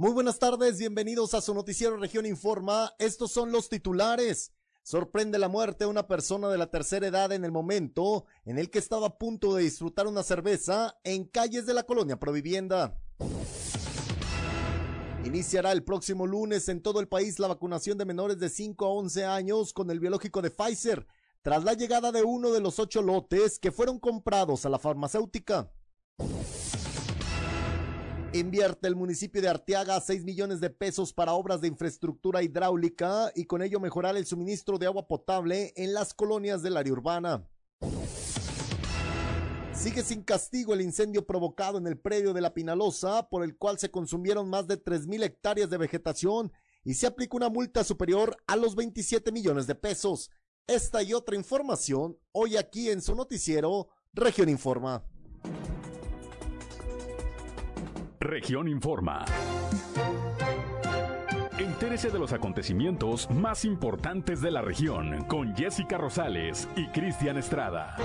Muy buenas tardes, bienvenidos a su noticiero Región Informa. Estos son los titulares. Sorprende la muerte de una persona de la tercera edad en el momento en el que estaba a punto de disfrutar una cerveza en calles de la colonia Provivienda. Iniciará el próximo lunes en todo el país la vacunación de menores de 5 a 11 años con el biológico de Pfizer, tras la llegada de uno de los ocho lotes que fueron comprados a la farmacéutica. Invierte el municipio de Arteaga 6 millones de pesos para obras de infraestructura hidráulica y con ello mejorar el suministro de agua potable en las colonias del área urbana. Sigue sin castigo el incendio provocado en el predio de la Pinalosa, por el cual se consumieron más de 3.000 hectáreas de vegetación y se aplica una multa superior a los 27 millones de pesos. Esta y otra información hoy aquí en su noticiero Región Informa. Región Informa. Entérese de los acontecimientos más importantes de la región con Jessica Rosales y Cristian Estrada.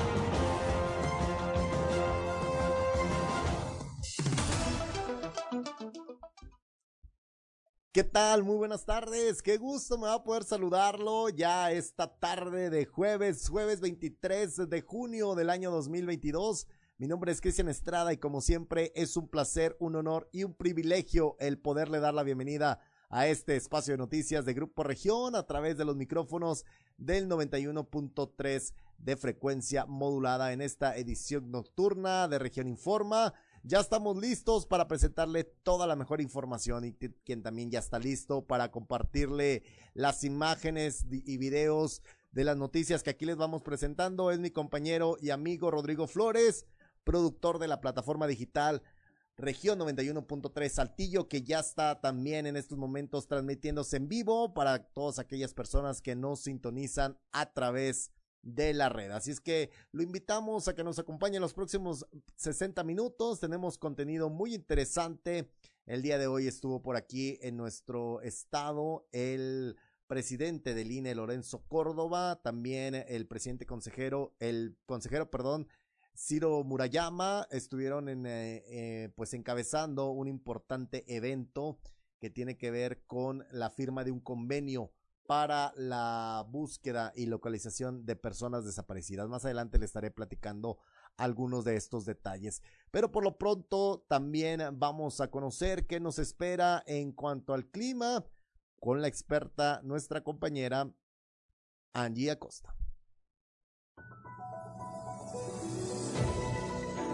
¿Qué tal? Muy buenas tardes. Qué gusto me va a poder saludarlo ya esta tarde de jueves, jueves 23 de junio del año 2022. Mi nombre es Cristian Estrada y como siempre es un placer, un honor y un privilegio el poderle dar la bienvenida a este espacio de noticias de Grupo Región a través de los micrófonos del 91.3 de frecuencia modulada en esta edición nocturna de Región Informa. Ya estamos listos para presentarle toda la mejor información y quien también ya está listo para compartirle las imágenes y videos de las noticias que aquí les vamos presentando es mi compañero y amigo Rodrigo Flores productor de la plataforma digital Región 91.3 Saltillo, que ya está también en estos momentos transmitiéndose en vivo para todas aquellas personas que nos sintonizan a través de la red. Así es que lo invitamos a que nos acompañe en los próximos 60 minutos. Tenemos contenido muy interesante. El día de hoy estuvo por aquí en nuestro estado el presidente del INE, Lorenzo Córdoba, también el presidente consejero, el consejero, perdón, Ciro Murayama estuvieron en, eh, eh, pues encabezando un importante evento que tiene que ver con la firma de un convenio para la búsqueda y localización de personas desaparecidas. Más adelante le estaré platicando algunos de estos detalles. Pero por lo pronto también vamos a conocer qué nos espera en cuanto al clima con la experta, nuestra compañera Angie Acosta.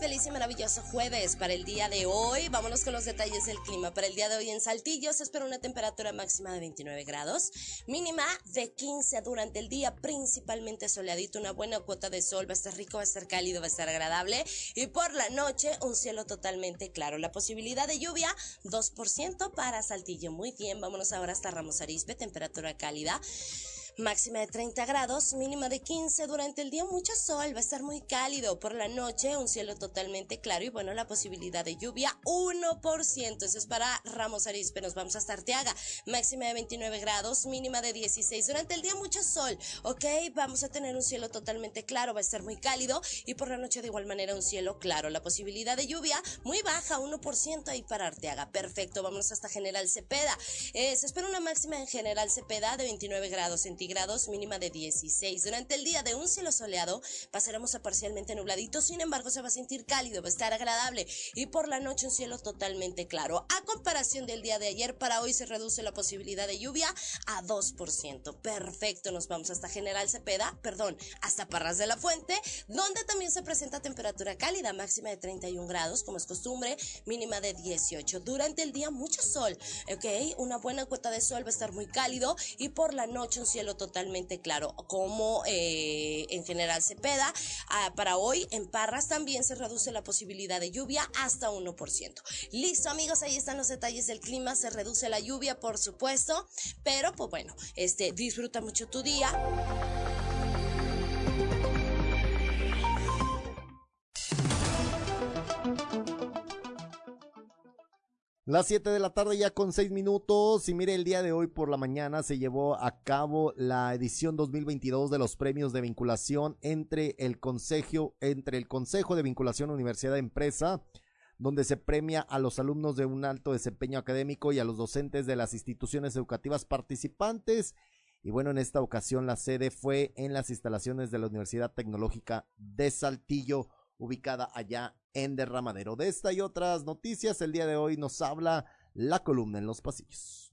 Feliz y maravilloso jueves para el día de hoy. Vámonos con los detalles del clima. Para el día de hoy en Saltillo se espera una temperatura máxima de 29 grados, mínima de 15 durante el día, principalmente soleadito, una buena cuota de sol, va a estar rico, va a estar cálido, va a estar agradable y por la noche un cielo totalmente claro. La posibilidad de lluvia 2% para Saltillo. Muy bien, vámonos ahora hasta Ramos Arizpe, temperatura cálida máxima de 30 grados, mínima de 15 durante el día, mucho sol, va a estar muy cálido. Por la noche, un cielo totalmente claro y bueno, la posibilidad de lluvia 1%, eso es para Ramos Arizpe, nos vamos hasta Arteaga, máxima de 29 grados, mínima de 16 durante el día, mucho sol, ok, vamos a tener un cielo totalmente claro, va a estar muy cálido. Y por la noche de igual manera un cielo claro, la posibilidad de lluvia muy baja, 1% ahí para Arteaga, perfecto, vamos hasta General Cepeda, eh, se espera una máxima en General Cepeda de 29 grados centígrados grados, mínima de 16. Durante el día de un cielo soleado pasaremos a parcialmente nubladito, sin embargo se va a sentir cálido, va a estar agradable y por la noche un cielo totalmente claro. A comparación del día de ayer, para hoy se reduce la posibilidad de lluvia a 2%. Perfecto, nos vamos hasta General Cepeda, perdón, hasta Parras de la Fuente, donde también se presenta temperatura cálida, máxima de 31 grados, como es costumbre, mínima de 18. Durante el día mucho sol, ok, una buena cuota de sol va a estar muy cálido y por la noche un cielo totalmente claro, como eh, en general Cepeda. Ah, para hoy en Parras también se reduce la posibilidad de lluvia hasta 1%. Listo amigos, ahí están los detalles del clima, se reduce la lluvia por supuesto, pero pues bueno, este disfruta mucho tu día. Las 7 de la tarde ya con 6 minutos y mire el día de hoy por la mañana se llevó a cabo la edición 2022 de los premios de vinculación entre el Consejo entre el Consejo de Vinculación Universidad Empresa donde se premia a los alumnos de un alto desempeño académico y a los docentes de las instituciones educativas participantes. Y bueno, en esta ocasión la sede fue en las instalaciones de la Universidad Tecnológica de Saltillo, ubicada allá en Derramadero. De esta y otras noticias, el día de hoy nos habla la columna en los pasillos.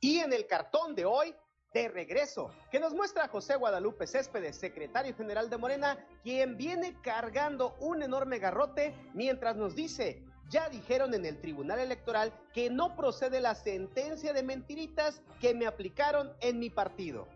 Y en el cartón de hoy, de regreso, que nos muestra José Guadalupe Céspedes, secretario general de Morena, quien viene cargando un enorme garrote mientras nos dice, ya dijeron en el Tribunal Electoral que no procede la sentencia de mentiritas que me aplicaron en mi partido.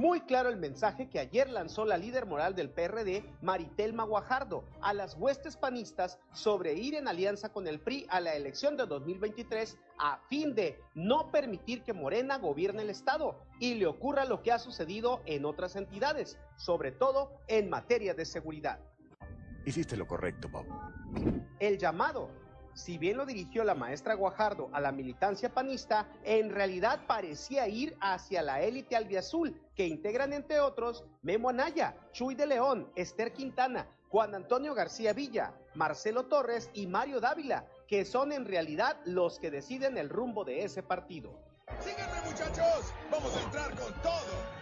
Muy claro el mensaje que ayer lanzó la líder moral del PRD, Maritelma Guajardo, a las huestes panistas sobre ir en alianza con el PRI a la elección de 2023 a fin de no permitir que Morena gobierne el Estado y le ocurra lo que ha sucedido en otras entidades, sobre todo en materia de seguridad. Hiciste lo correcto, Bob. El llamado si bien lo dirigió la maestra Guajardo a la militancia panista, en realidad parecía ir hacia la élite albiazul, que integran entre otros Memo Anaya, Chuy de León, Esther Quintana, Juan Antonio García Villa, Marcelo Torres y Mario Dávila, que son en realidad los que deciden el rumbo de ese partido. Síganme muchachos, vamos a entrar con todo.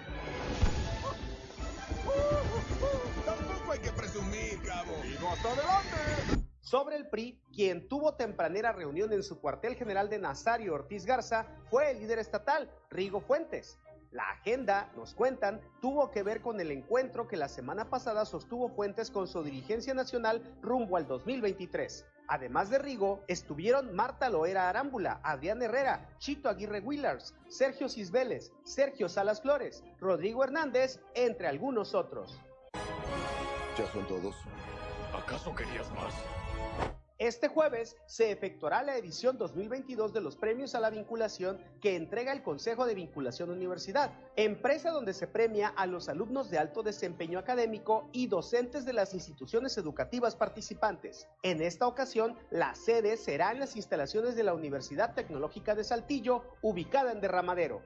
Tampoco hay que presumir, cabo. Digo hasta adelante. Sobre el PRI, quien tuvo tempranera reunión en su cuartel general de Nazario Ortiz Garza fue el líder estatal, Rigo Fuentes. La agenda, nos cuentan, tuvo que ver con el encuentro que la semana pasada sostuvo Fuentes con su dirigencia nacional rumbo al 2023. Además de Rigo, estuvieron Marta Loera Arámbula, Adrián Herrera, Chito Aguirre Willars, Sergio Cisbeles, Sergio Salas Flores, Rodrigo Hernández, entre algunos otros. ¿Ya son todos? ¿Acaso querías más? Este jueves se efectuará la edición 2022 de los premios a la vinculación que entrega el Consejo de Vinculación Universidad, empresa donde se premia a los alumnos de alto desempeño académico y docentes de las instituciones educativas participantes. En esta ocasión, la sede será en las instalaciones de la Universidad Tecnológica de Saltillo, ubicada en Derramadero.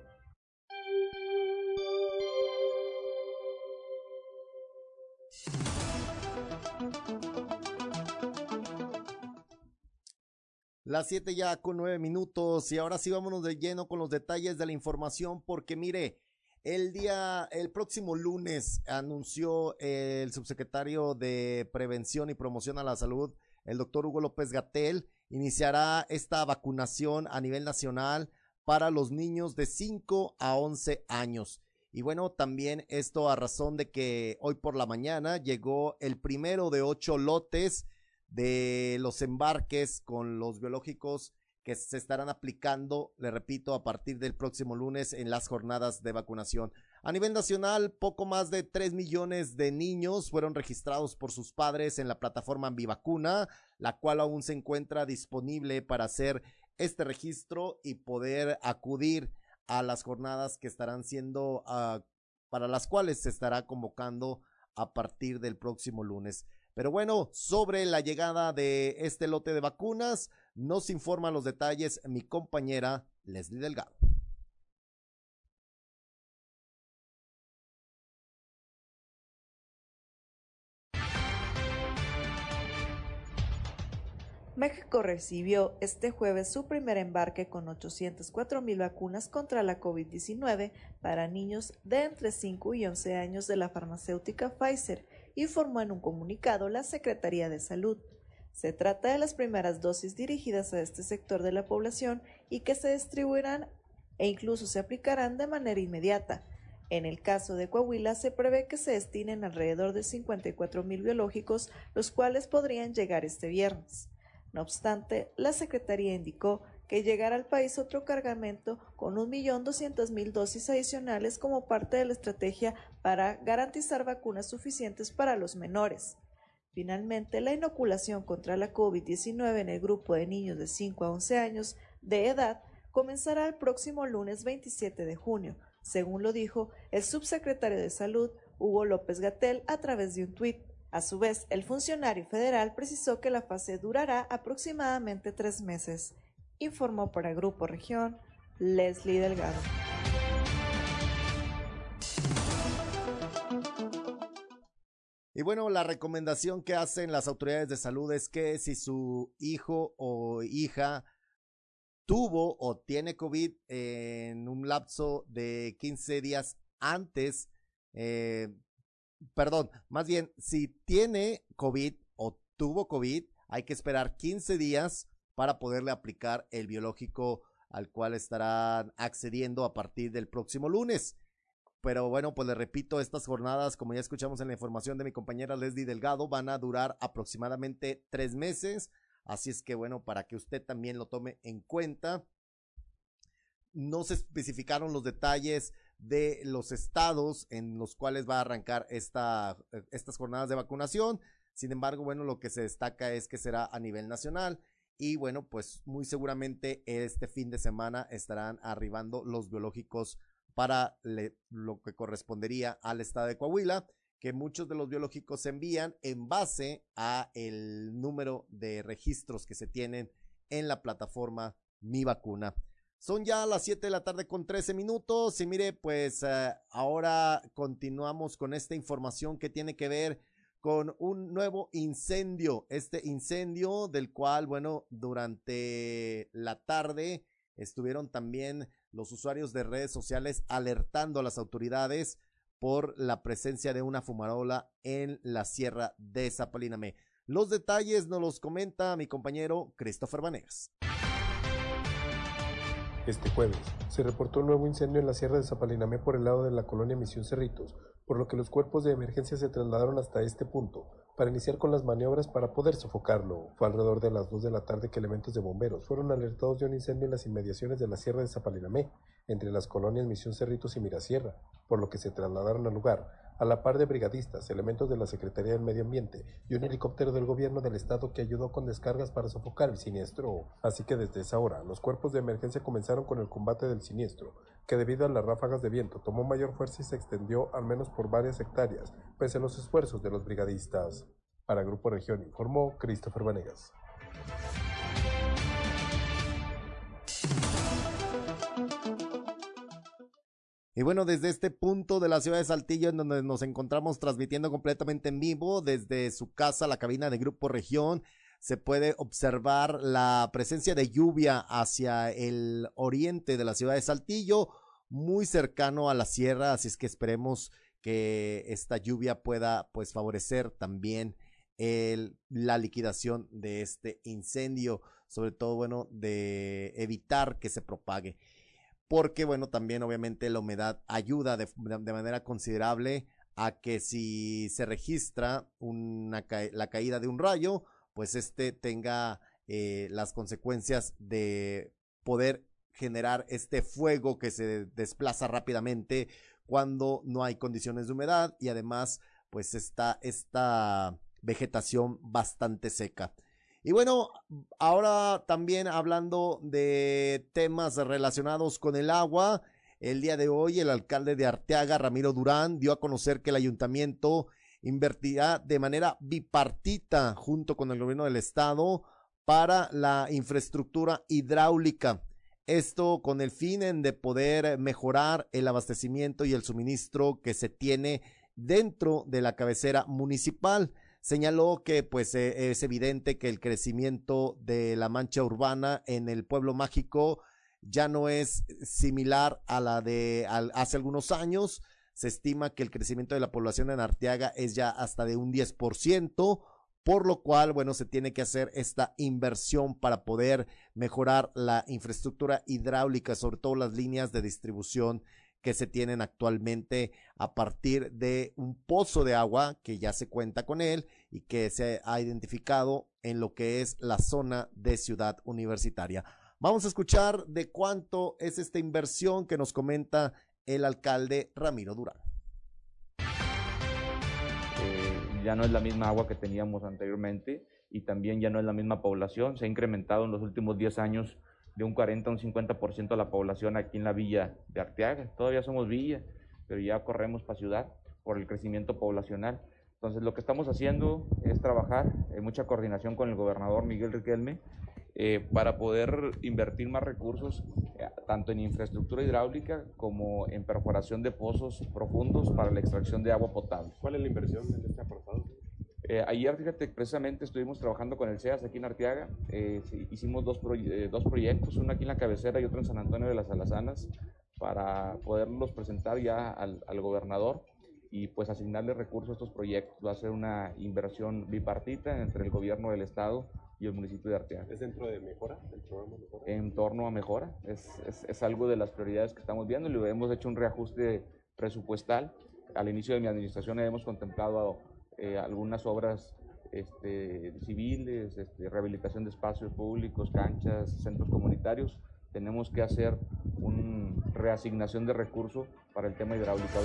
Las 7 ya con 9 minutos y ahora sí vámonos de lleno con los detalles de la información porque mire, el día, el próximo lunes anunció el subsecretario de Prevención y Promoción a la Salud, el doctor Hugo López Gatel, iniciará esta vacunación a nivel nacional para los niños de 5 a 11 años. Y bueno, también esto a razón de que hoy por la mañana llegó el primero de ocho lotes de los embarques con los biológicos que se estarán aplicando, le repito, a partir del próximo lunes en las jornadas de vacunación. A nivel nacional, poco más de 3 millones de niños fueron registrados por sus padres en la plataforma Ambivacuna, la cual aún se encuentra disponible para hacer este registro y poder acudir a las jornadas que estarán siendo, uh, para las cuales se estará convocando a partir del próximo lunes. Pero bueno, sobre la llegada de este lote de vacunas, nos informa los detalles mi compañera Leslie Delgado. México recibió este jueves su primer embarque con 804 mil vacunas contra la COVID-19 para niños de entre 5 y 11 años de la farmacéutica Pfizer informó en un comunicado la Secretaría de Salud. Se trata de las primeras dosis dirigidas a este sector de la población y que se distribuirán e incluso se aplicarán de manera inmediata. En el caso de Coahuila se prevé que se destinen alrededor de 54 mil biológicos, los cuales podrían llegar este viernes. No obstante, la Secretaría indicó que llegará al país otro cargamento con 1.200.000 dosis adicionales como parte de la estrategia para garantizar vacunas suficientes para los menores. Finalmente, la inoculación contra la COVID-19 en el grupo de niños de 5 a 11 años de edad comenzará el próximo lunes 27 de junio, según lo dijo el subsecretario de Salud, Hugo López Gatel a través de un tuit. A su vez, el funcionario federal precisó que la fase durará aproximadamente tres meses. Informó para Grupo Región Leslie Delgado. Y bueno, la recomendación que hacen las autoridades de salud es que si su hijo o hija tuvo o tiene COVID en un lapso de 15 días antes, eh, perdón, más bien, si tiene COVID o tuvo COVID, hay que esperar 15 días para poderle aplicar el biológico al cual estarán accediendo a partir del próximo lunes. Pero bueno, pues le repito, estas jornadas, como ya escuchamos en la información de mi compañera Leslie Delgado, van a durar aproximadamente tres meses. Así es que bueno, para que usted también lo tome en cuenta. No se especificaron los detalles de los estados en los cuales va a arrancar esta, estas jornadas de vacunación. Sin embargo, bueno, lo que se destaca es que será a nivel nacional. Y bueno, pues muy seguramente este fin de semana estarán arribando los biológicos para lo que correspondería al estado de Coahuila, que muchos de los biológicos se envían en base a el número de registros que se tienen en la plataforma Mi Vacuna. Son ya las 7 de la tarde con 13 minutos y mire, pues eh, ahora continuamos con esta información que tiene que ver con un nuevo incendio. Este incendio del cual, bueno, durante la tarde estuvieron también los usuarios de redes sociales alertando a las autoridades por la presencia de una fumarola en la sierra de Zapalinamé. Los detalles nos los comenta mi compañero Christopher Vanegas. Este jueves se reportó un nuevo incendio en la sierra de Zapalinamé por el lado de la colonia Misión Cerritos, por lo que los cuerpos de emergencia se trasladaron hasta este punto para iniciar con las maniobras para poder sofocarlo. Fue alrededor de las 2 de la tarde que elementos de bomberos fueron alertados de un incendio en las inmediaciones de la Sierra de Zapalinamé, entre las colonias Misión Cerritos y Mirasierra, por lo que se trasladaron al lugar, a la par de brigadistas, elementos de la Secretaría del Medio Ambiente y un helicóptero del gobierno del estado que ayudó con descargas para sofocar el siniestro. Así que desde esa hora, los cuerpos de emergencia comenzaron con el combate del siniestro, que debido a las ráfagas de viento tomó mayor fuerza y se extendió al menos por varias hectáreas, pese a los esfuerzos de los brigadistas. Para Grupo Región informó Christopher Vanegas. Y bueno, desde este punto de la ciudad de Saltillo, en donde nos encontramos transmitiendo completamente en vivo, desde su casa, la cabina de Grupo Región, se puede observar la presencia de lluvia hacia el oriente de la ciudad de Saltillo, muy cercano a la sierra, así es que esperemos que esta lluvia pueda pues favorecer también la liquidación de este incendio, sobre todo bueno de evitar que se propague, porque bueno también obviamente la humedad ayuda de, de manera considerable a que si se registra una, la caída de un rayo, pues este tenga eh, las consecuencias de poder generar este fuego que se desplaza rápidamente cuando no hay condiciones de humedad y además pues está esta vegetación bastante seca. Y bueno, ahora también hablando de temas relacionados con el agua, el día de hoy el alcalde de Arteaga, Ramiro Durán, dio a conocer que el ayuntamiento invertirá de manera bipartita junto con el gobierno del estado para la infraestructura hidráulica. Esto con el fin de poder mejorar el abastecimiento y el suministro que se tiene dentro de la cabecera municipal. Señaló que pues eh, es evidente que el crecimiento de la mancha urbana en el pueblo mágico ya no es similar a la de hace algunos años, se estima que el crecimiento de la población en Arteaga es ya hasta de un 10%, por lo cual, bueno, se tiene que hacer esta inversión para poder mejorar la infraestructura hidráulica, sobre todo las líneas de distribución que se tienen actualmente a partir de un pozo de agua que ya se cuenta con él y que se ha identificado en lo que es la zona de ciudad universitaria. Vamos a escuchar de cuánto es esta inversión que nos comenta el alcalde Ramiro Durán. Eh, ya no es la misma agua que teníamos anteriormente y también ya no es la misma población. Se ha incrementado en los últimos 10 años de un 40 a un 50% la población aquí en la villa de Arteaga. Todavía somos villa, pero ya corremos para ciudad. por el crecimiento poblacional. Entonces, lo que estamos haciendo es trabajar en mucha coordinación con el gobernador Miguel Riquelme eh, para poder invertir más recursos eh, tanto en infraestructura hidráulica como en perforación de pozos profundos para la extracción de agua potable. ¿Cuál es la inversión en este apartado? Eh, ayer, fíjate, precisamente estuvimos trabajando con el CEAS aquí en Arteaga. Eh, hicimos dos, eh, dos proyectos, uno aquí en la cabecera y otro en San Antonio de las Alazanas, para poderlos presentar ya al, al gobernador y pues asignarle recursos a estos proyectos. Va a ser una inversión bipartita entre el gobierno del estado y el municipio de Arteaga. ¿Es dentro de mejora, el programa mejora? En torno a mejora, es, es, es algo de las prioridades que estamos viendo le hemos hecho un reajuste presupuestal. Al inicio de mi administración hemos contemplado eh, algunas obras este, civiles, este, rehabilitación de espacios públicos, canchas, centros comunitarios. Tenemos que hacer una reasignación de recursos para el tema hidráulico.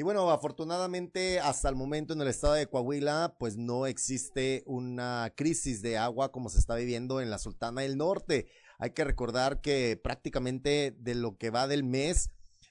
Y bueno, afortunadamente hasta el momento en el estado de Coahuila, pues no existe una crisis de agua como se está viviendo en la Sultana del Norte. Hay que recordar que prácticamente de lo que va del mes,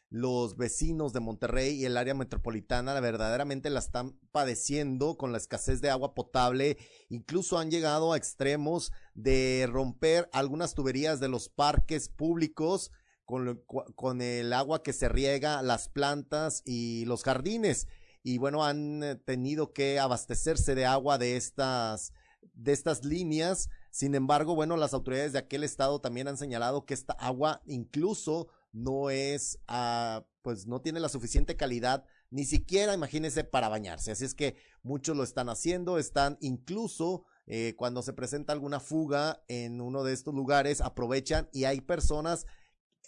los vecinos de Monterrey y el área metropolitana verdaderamente la están padeciendo con la escasez de agua potable. Incluso han llegado a extremos de romper algunas tuberías de los parques públicos con, con el agua que se riega las plantas y los jardines. Y bueno, han tenido que abastecerse de agua de estas, de estas líneas sin embargo, bueno, las autoridades de aquel estado también han señalado que esta agua incluso no es, uh, pues no tiene la suficiente calidad, ni siquiera, imagínense, para bañarse. Así es que muchos lo están haciendo, están incluso eh, cuando se presenta alguna fuga en uno de estos lugares, aprovechan y hay personas,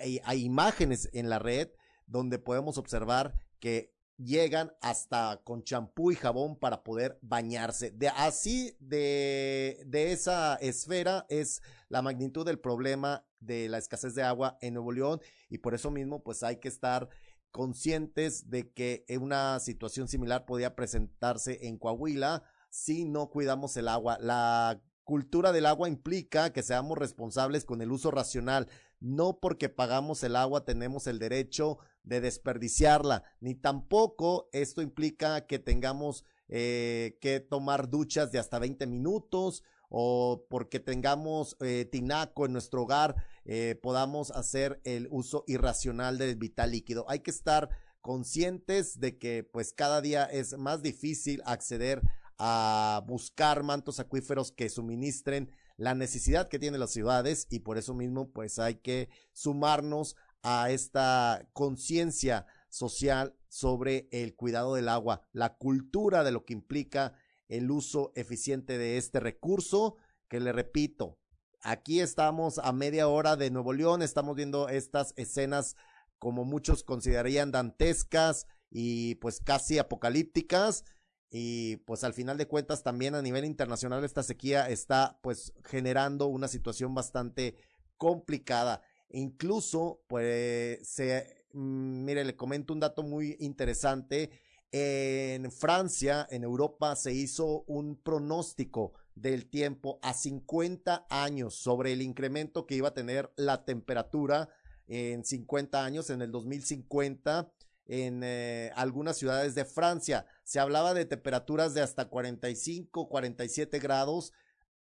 hay, imágenes en la red donde podemos observar que llegan hasta con champú y jabón para poder bañarse. De así de, de esa esfera es la magnitud del problema de la escasez de agua en Nuevo León y por eso mismo pues hay que estar conscientes de que una situación similar podía presentarse en Coahuila si no cuidamos el agua. La cultura del agua implica que seamos responsables con el uso racional. No porque pagamos el agua tenemos el derecho de desperdiciarla, ni tampoco esto implica que tengamos eh, que tomar duchas de hasta 20 minutos o porque tengamos eh, tinaco en nuestro hogar eh, podamos hacer el uso irracional del vital líquido. Hay que estar conscientes de que pues cada día es más difícil acceder a buscar mantos acuíferos que suministren la necesidad que tienen las ciudades y por eso mismo pues hay que sumarnos a esta conciencia social sobre el cuidado del agua, la cultura de lo que implica el uso eficiente de este recurso, que le repito, aquí estamos a media hora de Nuevo León, estamos viendo estas escenas como muchos considerarían dantescas y pues casi apocalípticas y pues al final de cuentas también a nivel internacional esta sequía está pues generando una situación bastante complicada. Incluso, pues, se, mm, mire, le comento un dato muy interesante. En Francia, en Europa, se hizo un pronóstico del tiempo a 50 años sobre el incremento que iba a tener la temperatura en 50 años, en el 2050, en eh, algunas ciudades de Francia. Se hablaba de temperaturas de hasta 45, 47 grados,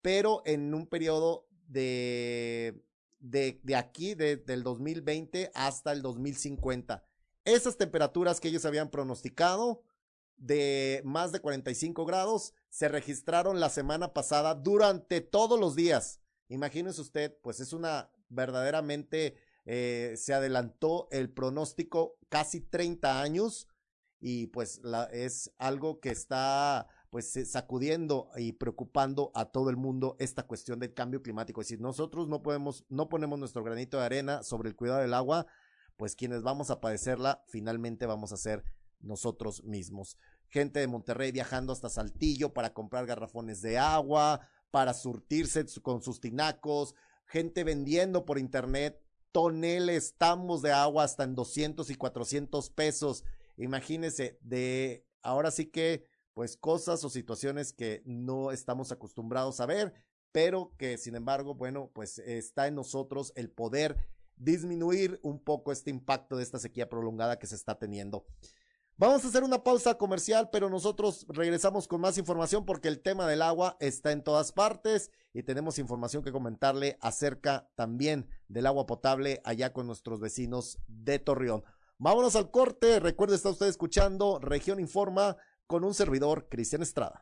pero en un periodo de de, de aquí, de, del 2020 hasta el 2050. Esas temperaturas que ellos habían pronosticado de más de 45 grados se registraron la semana pasada durante todos los días. Imagínese usted, pues es una verdaderamente, eh, se adelantó el pronóstico casi 30 años y pues es algo que está pues sacudiendo y preocupando a todo el mundo esta cuestión del cambio climático. Es decir, nosotros no podemos, no ponemos nuestro granito de arena sobre el cuidado del agua, pues quienes vamos a padecerla finalmente vamos a ser nosotros mismos. Gente de Monterrey viajando hasta Saltillo para comprar garrafones de agua, para surtirse con sus tinacos, gente vendiendo por internet toneles, tambos de agua hasta en 200 y 400 pesos. Imagínense, de ahora sí que pues cosas o situaciones que no estamos acostumbrados a ver, pero que sin embargo, bueno, pues está en nosotros el poder disminuir un poco este impacto de esta sequía prolongada que se está teniendo. Vamos a hacer una pausa comercial, pero nosotros regresamos con más información porque el tema del agua está en todas partes y tenemos información que comentarle acerca también del agua potable allá con nuestros vecinos de Torreón. Vámonos al corte. Recuerde, está usted escuchando Región Informa con un servidor, Cristian Estrada.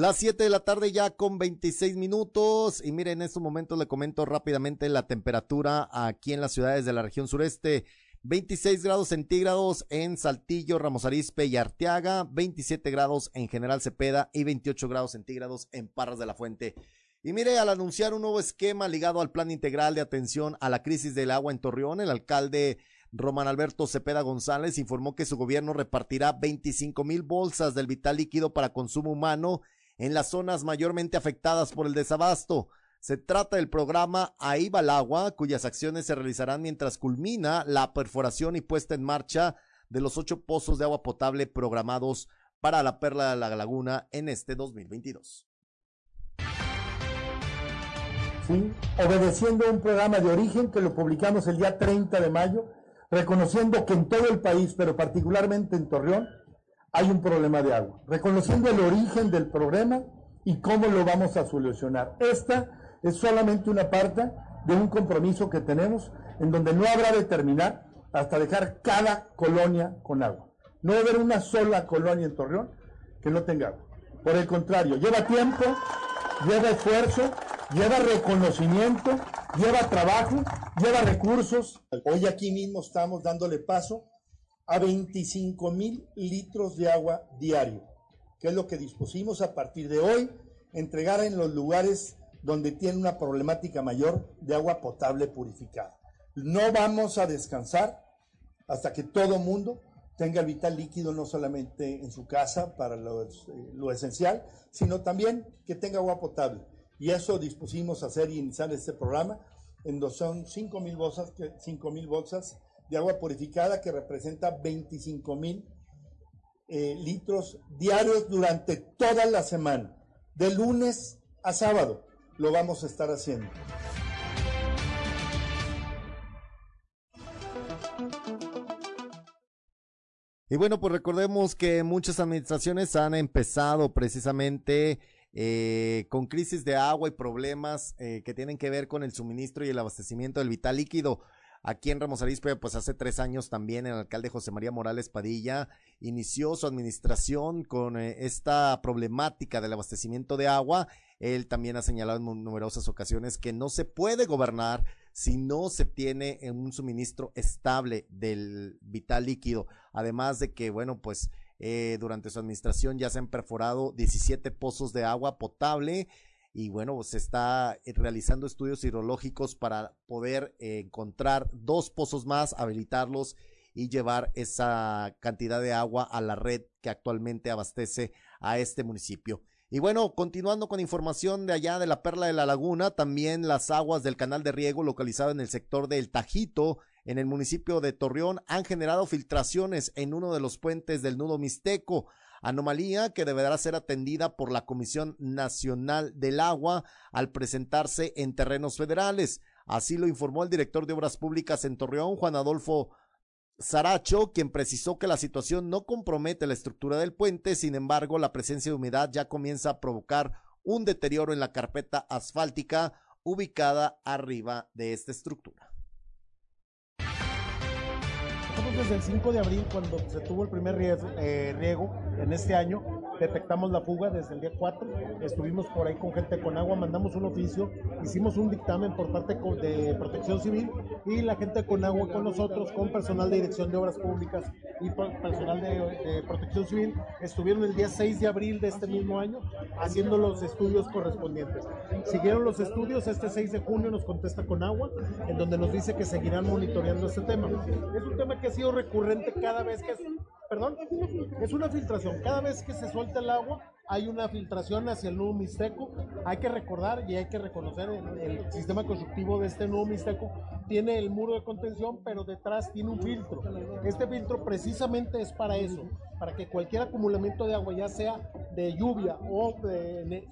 Las 7 de la tarde ya con 26 minutos y miren en estos momentos le comento rápidamente la temperatura aquí en las ciudades de la región sureste. 26 grados centígrados en Saltillo, Ramos Arizpe y Arteaga, 27 grados en General Cepeda y 28 grados centígrados en Parras de la Fuente. Y mire, al anunciar un nuevo esquema ligado al plan integral de atención a la crisis del agua en Torreón, el alcalde Román Alberto Cepeda González informó que su gobierno repartirá 25 mil bolsas del vital líquido para consumo humano en las zonas mayormente afectadas por el desabasto. Se trata del programa Ahí va el agua, cuyas acciones se realizarán mientras culmina la perforación y puesta en marcha de los ocho pozos de agua potable programados para la Perla de la Laguna en este 2022. Sí, obedeciendo un programa de origen que lo publicamos el día 30 de mayo, reconociendo que en todo el país, pero particularmente en Torreón, hay un problema de agua, reconociendo el origen del problema y cómo lo vamos a solucionar. Esta es solamente una parte de un compromiso que tenemos en donde no habrá de terminar hasta dejar cada colonia con agua. No va haber una sola colonia en Torreón que no tenga agua. Por el contrario, lleva tiempo, lleva esfuerzo, lleva reconocimiento, lleva trabajo, lleva recursos. Hoy aquí mismo estamos dándole paso a 25 mil litros de agua diario, que es lo que dispusimos a partir de hoy entregar en los lugares donde tiene una problemática mayor de agua potable purificada. No vamos a descansar hasta que todo mundo tenga el vital líquido no solamente en su casa para lo, lo, esencial, sino también que tenga agua potable. Y eso dispusimos hacer y iniciar este programa, en donde son 5 mil bolsas, 5 mil bolsas de agua purificada que representa 25 mil eh, litros diarios durante toda la semana, de lunes a sábado. Lo vamos a estar haciendo. Y bueno, pues recordemos que muchas administraciones han empezado precisamente eh, con crisis de agua y problemas eh, que tienen que ver con el suministro y el abastecimiento del vital líquido. Aquí en Ramos Arizpe, pues hace tres años también el alcalde José María Morales Padilla inició su administración con eh, esta problemática del abastecimiento de agua. Él también ha señalado en numerosas ocasiones que no se puede gobernar si no se tiene un suministro estable del vital líquido. Además de que, bueno, pues eh, durante su administración ya se han perforado 17 pozos de agua potable y bueno, se está eh, realizando estudios hidrológicos para poder eh, encontrar dos pozos más, habilitarlos y llevar esa cantidad de agua a la red que actualmente abastece a este municipio. Y bueno, continuando con información de allá de la Perla de la Laguna, también las aguas del canal de riego localizado en el sector del Tajito, en el municipio de Torreón, han generado filtraciones en uno de los puentes del nudo Mixteco anomalía que deberá ser atendida por la Comisión Nacional del Agua al presentarse en terrenos federales. Así lo informó el director de Obras Públicas en Torreón, Juan Adolfo Saracho, quien precisó que la situación no compromete la estructura del puente, sin embargo, la presencia de humedad ya comienza a provocar un deterioro en la carpeta asfáltica ubicada arriba de esta estructura desde el 5 de abril, cuando se tuvo el primer eh, riego, en este año, detectamos la fuga desde el día 4. Estuvimos por ahí con gente con agua, mandamos un oficio, hicimos un dictamen por parte de Protección Civil y la gente con agua con nosotros, con personal de Dirección de Obras Públicas y personal de, Protección Civil, estuvieron el día 6 de abril de este mismo año haciendo los estudios correspondientes. Siguieron los estudios, este 6 de junio nos contesta con agua, en donde nos dice que seguirán monitoreando este tema. Es un tema que ha sido recurrente cada vez que... Perdón, es una filtración. Cada vez que se suelta el agua, hay una filtración hacia el nuevo Mixteco. Hay que recordar y hay que reconocer el, sistema constructivo de este nuevo Mixteco. Tiene el muro de contención, pero detrás tiene un filtro. Este filtro precisamente es para eso, para que cualquier acumulamiento de agua, ya sea de lluvia o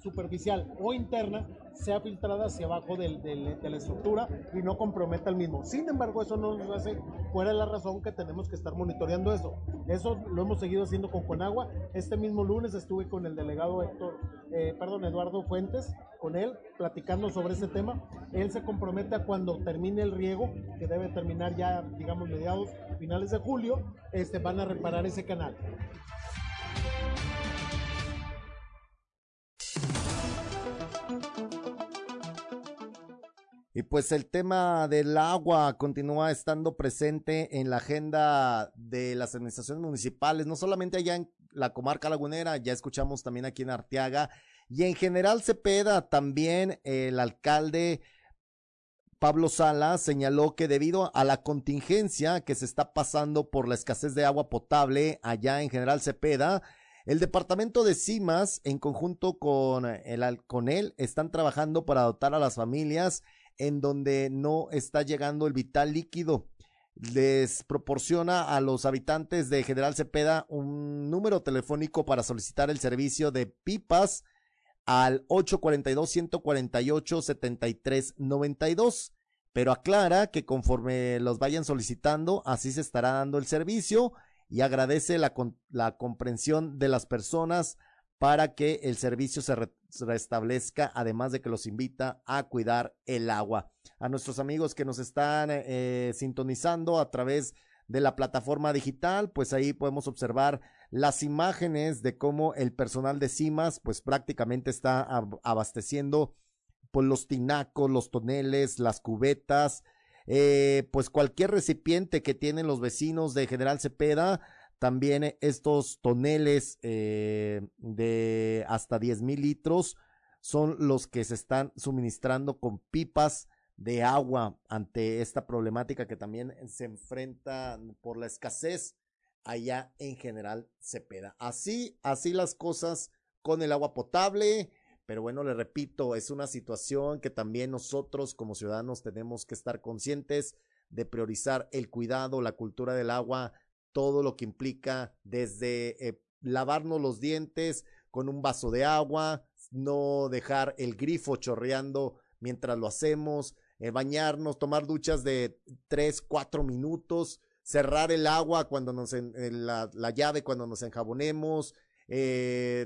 superficial o interna sea filtrada hacia abajo del, de la estructura y no comprometa el mismo. Sin embargo, eso no nos hace fuera de la razón que tenemos que estar monitoreando eso. Eso lo hemos seguido haciendo con Conagua. Este mismo lunes estuve con el delegado Héctor, eh, perdón, Eduardo Fuentes, con él, platicando sobre ese tema. Él se compromete a cuando termine el riego, que debe terminar ya, digamos, mediados, finales de julio, este, van a reparar ese canal. Y pues el tema del agua continúa estando presente en la agenda de las administraciones municipales, no solamente allá en la comarca lagunera, ya escuchamos también aquí en Arteaga, y en general Cepeda también el alcalde Pablo Sala señaló que debido a la contingencia que se está pasando por la escasez de agua potable allá en General Cepeda, el departamento de CIMAS, en conjunto con, el, con él, están trabajando para dotar a las familias en donde no está llegando el vital líquido. Les proporciona a los habitantes de General Cepeda un número telefónico para solicitar el servicio de pipas al 842-148-7392. Pero aclara que conforme los vayan solicitando, así se estará dando el servicio y agradece la, la comprensión de las personas para que el servicio se, restablezca, además de que los invita a cuidar el agua. A nuestros amigos que nos están eh, sintonizando a través de la plataforma digital, pues ahí podemos observar las imágenes de cómo el personal de CIMAS, pues prácticamente está abasteciendo pues los tinacos, los toneles, las cubetas, eh, pues cualquier recipiente que tienen los vecinos de General Cepeda, también estos toneles eh, de hasta 10 mil litros son los que se están suministrando con pipas de agua ante esta problemática que también se enfrenta por la escasez allá en general Cepeda. Así, así las cosas con el agua potable. Pero bueno, le repito, es una situación que también nosotros como ciudadanos tenemos que estar conscientes de priorizar el cuidado, la cultura del agua todo lo que implica desde eh, lavarnos los dientes con un vaso de agua, no dejar el grifo chorreando mientras lo hacemos, eh, bañarnos, tomar duchas de 3, 4 minutos, cerrar el agua cuando nos, en, eh, la, la, llave cuando nos enjabonemos,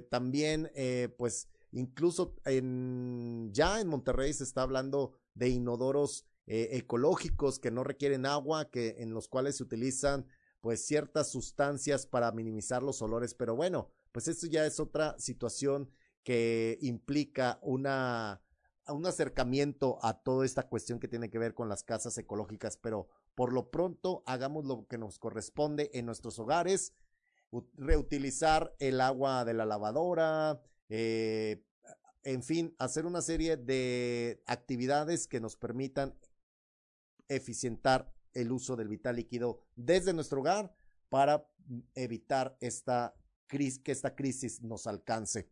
también pues incluso en, ya en Monterrey se está hablando de inodoros ecológicos que no requieren agua, que en los cuales se utilizan pues ciertas sustancias para minimizar los olores, pero bueno, pues esto ya es otra situación que implica una un acercamiento a toda esta cuestión que tiene que ver con las casas ecológicas, pero por lo pronto hagamos lo que nos corresponde en nuestros hogares, reutilizar el agua de la lavadora, eh, en fin, hacer una serie de actividades que nos permitan eficientar el uso del vital líquido desde nuestro hogar para evitar esta crisis, que esta crisis nos alcance.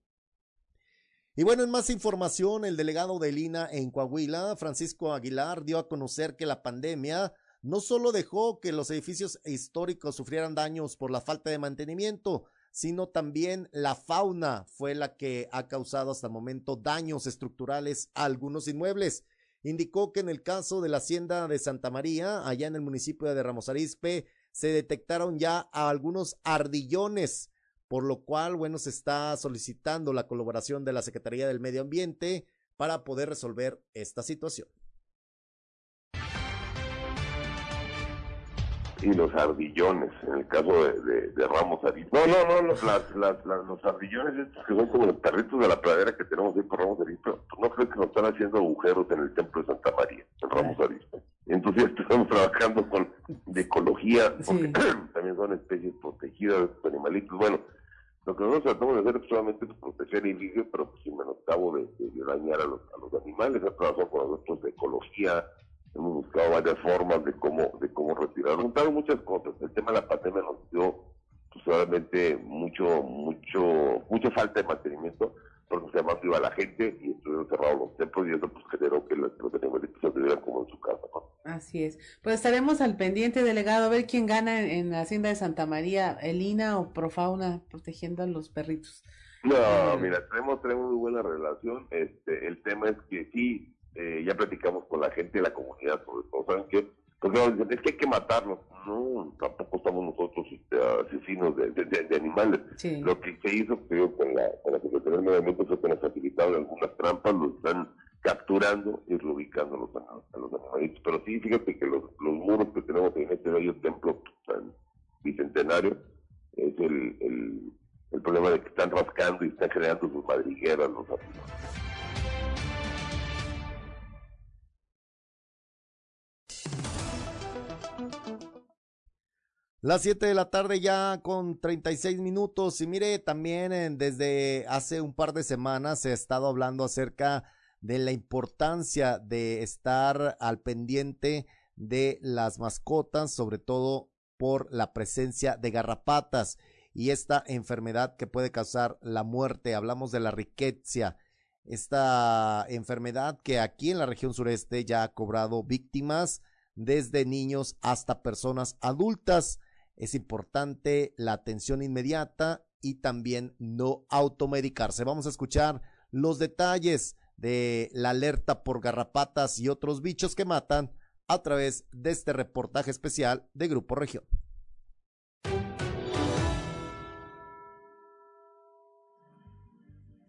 Y bueno, en más información, el delegado de Lina en Coahuila, Francisco Aguilar, dio a conocer que la pandemia no solo dejó que los edificios históricos sufrieran daños por la falta de mantenimiento, sino también la fauna fue la que ha causado hasta el momento daños estructurales a algunos inmuebles indicó que en el caso de la hacienda de Santa María, allá en el municipio de Ramos Arizpe, se detectaron ya algunos ardillones, por lo cual, bueno, se está solicitando la colaboración de la Secretaría del Medio Ambiente para poder resolver esta situación. Y los ardillones, en el caso de, de, Ramos Arizpe. No, no, no, los, las, las, los ardillones estos que son como los perritos de la pradera que tenemos ahí por Ramos Arizpe, no creo que nos están haciendo agujeros en el templo de Santa María, en Ramos Arizpe. Entonces estamos trabajando con de ecología, porque también son especies protegidas, estos animalitos. Bueno, lo que nosotros tratamos de hacer es solamente proteger el ligue, pero pues sin menoscabo de, de, dañar a los, a los animales, he trabajado con nosotros de ecología, hemos buscado varias formas de cómo de cómo retirar juntaron muchas cosas. El tema de la pandemia nos dio pues, mucho mucho mucha falta de mantenimiento porque se más iba la gente y estuvieron cerrados los templos y eso pues generó que los, los animalitos se vivieran como en su casa así es. Pues estaremos al pendiente delegado a ver quién gana en, la hacienda de Santa María Elina o Profauna protegiendo a los perritos. No, mira, tenemos, tenemos muy buena relación. Este, el tema es que sí, eh, ya platicamos con la gente de la comunidad sobre todo. ¿Saben qué? Porque dicen, es que hay que matarlos. No, tampoco estamos nosotros este, asesinos de, de, animales. Lo que se hizo creo, con, la, con la Secretaría del Medio Ambiente fue que nos facilitaron algunas trampas, lo están capturando y reubicando a los, a los animalitos. Pero sí, fíjate que los, los muros que tenemos en este bello templo tan bicentenario es el, el, el, problema de que están rascando y están generando sus madrigueras los animales. Las 7 de la tarde ya con 36 minutos y mire, también desde hace un par de semanas se ha estado hablando acerca de la importancia de estar al pendiente de las mascotas, sobre todo por la presencia de garrapatas y esta enfermedad que puede causar la muerte. Hablamos de la riqueza, esta enfermedad que aquí en la región sureste ya ha cobrado víctimas desde niños hasta personas adultas. Es importante la atención inmediata y también no automedicarse. Vamos a escuchar los detalles de la alerta por garrapatas y otros bichos que matan a través de este reportaje especial de Grupo Región.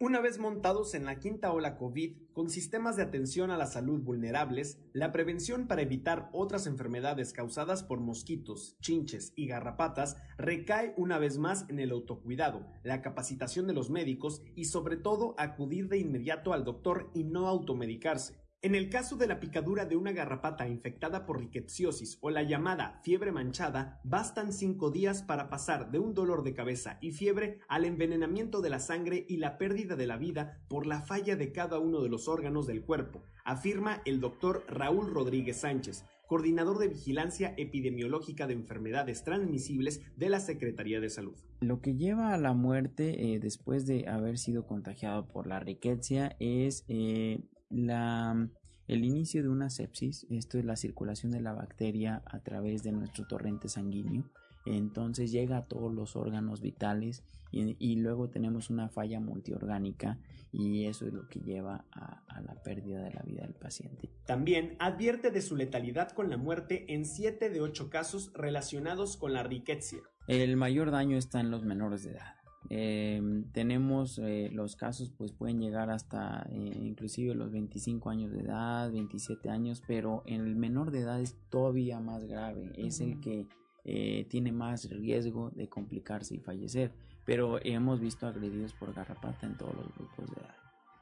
Una vez montados en la quinta ola COVID, con sistemas de atención a la salud vulnerables, la prevención para evitar otras enfermedades causadas por mosquitos, chinches y garrapatas recae una vez más en el autocuidado, la capacitación de los médicos y sobre todo acudir de inmediato al doctor y no automedicarse. En el caso de la picadura de una garrapata infectada por rickettsiosis o la llamada fiebre manchada, bastan cinco días para pasar de un dolor de cabeza y fiebre al envenenamiento de la sangre y la pérdida de la vida por la falla de cada uno de los órganos del cuerpo, afirma el doctor Raúl Rodríguez Sánchez, coordinador de vigilancia epidemiológica de enfermedades transmisibles de la Secretaría de Salud. Lo que lleva a la muerte eh, después de haber sido contagiado por la riqueza es eh, la, el inicio de una sepsis, esto es la circulación de la bacteria a través de nuestro torrente sanguíneo, entonces llega a todos los órganos vitales y, luego tenemos una falla multiorgánica y eso es lo que lleva a, a, la pérdida de la vida del paciente. También advierte de su letalidad con la muerte en 7 de 8 casos relacionados con la riqueza. El mayor daño está en los menores de edad. Em, tenemos eh, los casos pues pueden llegar hasta eh, inclusive los 25 años de edad, 27 años, pero en el menor de edad es todavía más grave, es el que eh, tiene más riesgo de complicarse y fallecer, pero hemos visto agredidos por garrapata en todos los grupos de edad.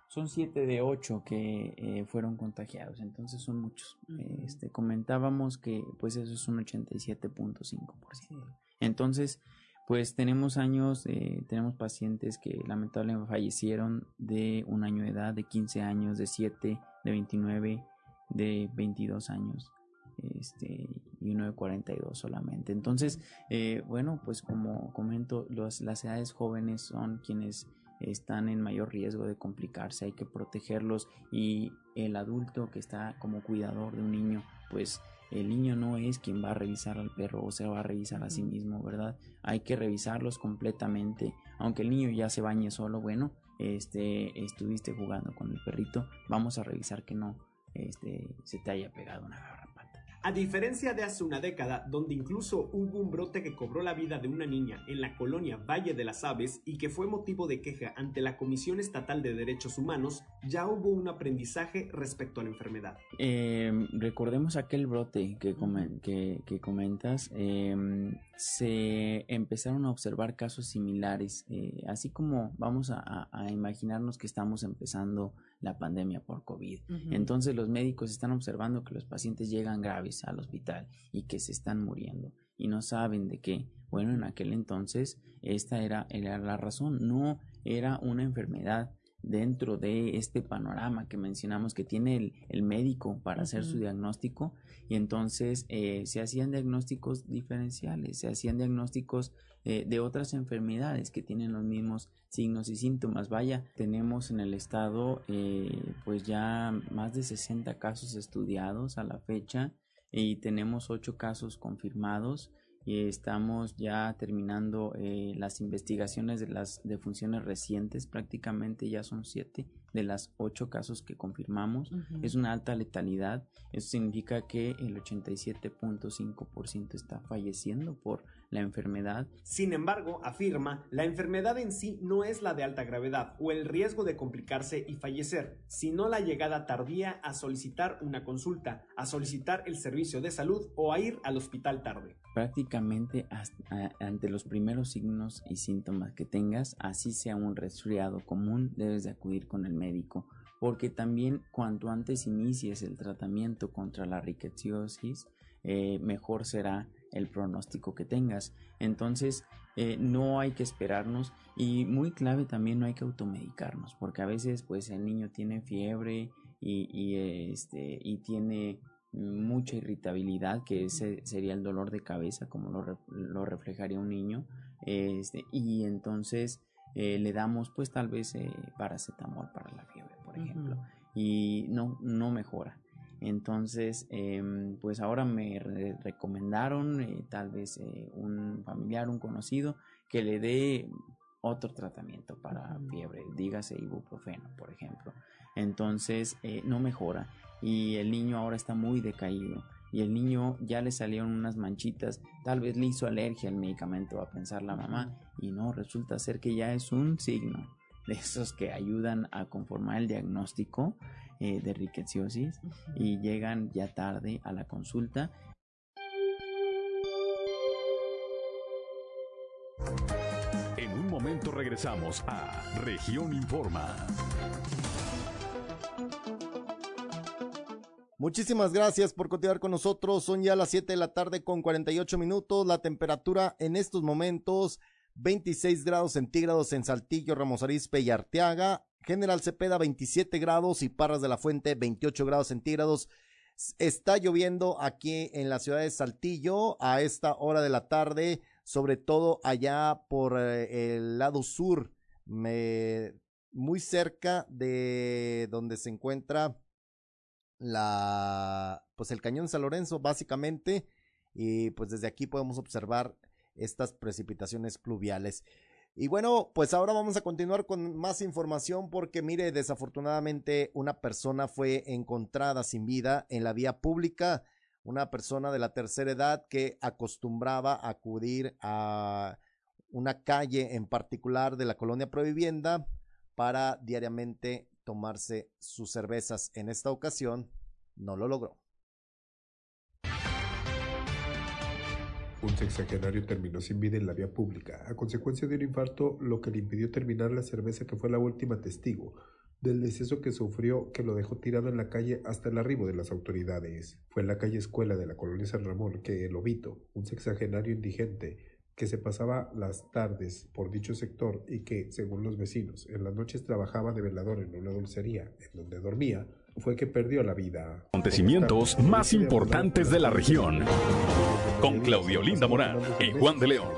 Son 7 de 8 que fueron contagiados, entonces son muchos. este, comentábamos que pues eso es un 87.5%. Entonces, pues tenemos años, eh, tenemos pacientes que lamentablemente fallecieron de un año de edad, de 15 años, de 7, de 29, de 22 años. Este, y uno de 42 solamente. Entonces, eh, bueno, pues como comento, las edades jóvenes son quienes están en mayor riesgo de complicarse, hay que protegerlos y el adulto que está como cuidador de un niño, pues el niño no es quien va a revisar al perro o se va a revisar a sí mismo, ¿verdad? Hay que revisarlos completamente. Aunque el niño ya se bañe solo, bueno, este, estuviste jugando con el perrito, vamos a revisar que no este, se te haya pegado una garra. A diferencia de hace una década, donde incluso hubo un brote que cobró la vida de una niña en la colonia Valle de las Aves y que fue motivo de queja ante la Comisión Estatal de Derechos Humanos, ya hubo un aprendizaje respecto a la enfermedad. Em, recordemos aquel brote que, que, comentas. Em, se empezaron a observar casos similares, eh, así como vamos a, a imaginarnos que estamos empezando la pandemia por COVID. Entonces los médicos están observando que los pacientes llegan graves al hospital y que se están muriendo y no saben de qué. Bueno, en aquel entonces esta era, era la razón, no era una enfermedad dentro de este panorama que mencionamos que tiene el, médico para hacer su diagnóstico y entonces eh, se hacían diagnósticos diferenciales, se hacían diagnósticos eh, de otras enfermedades que tienen los mismos signos y síntomas. Vaya, tenemos en el estado eh, pues ya más de 60 casos estudiados a la fecha y tenemos 8 casos confirmados y estamos ya terminando eh, las investigaciones de las defunciones recientes, prácticamente ya son siete de las ocho casos que confirmamos. Es una alta letalidad, eso significa que el 87.5% está falleciendo por la enfermedad. Sin embargo, afirma, la enfermedad en sí no es la de alta gravedad o el riesgo de complicarse y fallecer, sino la llegada tardía a solicitar una consulta, a solicitar el servicio de salud o a ir al hospital tarde. Prácticamente ante los primeros signos y síntomas que tengas, así sea un resfriado común, debes de acudir con el médico porque también cuanto antes inicies el tratamiento contra la riqueciosis, eh, mejor será el pronóstico que tengas. Entonces, eh, no hay que esperarnos y muy clave también no hay que automedicarnos, porque a veces pues el niño tiene fiebre y, este, y tiene mucha irritabilidad, que ese sería el dolor de cabeza, como lo, reflejaría un niño, este, y entonces eh, le damos pues tal vez eh, paracetamol para la fiebre, por ejemplo, y no, no mejora. Entonces, em, pues ahora me recomendaron eh, tal vez eh, un familiar, un conocido, que le dé otro tratamiento para fiebre, dígase ibuprofeno, por ejemplo. Entonces, eh, no mejora y el niño ahora está muy decaído y el niño ya le salieron unas manchitas, tal vez le hizo alergia al medicamento, a pensar la mamá, y no, resulta ser que ya es un signo de esos que ayudan a conformar el diagnóstico eh, de riqueciosis y llegan ya tarde a la consulta. En un momento regresamos a Región Informa. Muchísimas gracias por continuar con nosotros. Son ya las 7 de la tarde con 48 minutos. La temperatura en estos momentos 26 grados centígrados en Saltillo, Ramos Arizpe y Arteaga. General Cepeda 27 grados y Parras de la Fuente 28 grados centígrados. Está lloviendo aquí en la ciudad de Saltillo a esta hora de la tarde, sobre todo allá por eh, el lado sur, muy cerca de donde se encuentra la, pues el cañón San Lorenzo, básicamente, y pues desde aquí podemos observar estas precipitaciones pluviales. Y bueno, pues ahora vamos a continuar con más información porque mire, desafortunadamente una persona fue encontrada sin vida en la vía pública, una persona de la tercera edad que acostumbraba acudir a una calle en particular de la colonia Provivienda para diariamente tomarse sus cervezas. En esta ocasión no lo logró. Un sexagenario terminó sin vida en la vía pública a consecuencia de un infarto, lo que le impidió terminar la cerveza que fue la última testigo del deceso que sufrió que lo dejó tirado en la calle hasta el arribo de las autoridades. Fue en la calle Escuela de la colonia San Ramón que el Obito, un sexagenario indigente que se pasaba las tardes por dicho sector y que, según los vecinos, en las noches trabajaba de velador en una dulcería en donde dormía, fue que perdió la vida. Acontecimientos más importantes de la región. Con Claudio Linda Morán y Juan de León.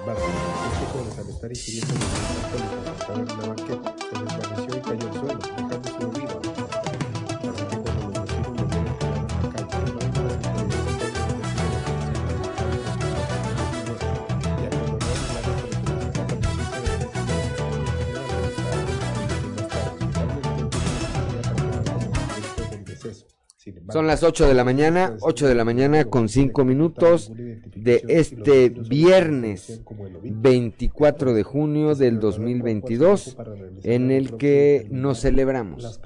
Son las 8 de la mañana, 8 de la mañana con 5 minutos de este viernes 24 de junio del 2022, en el que nos celebramos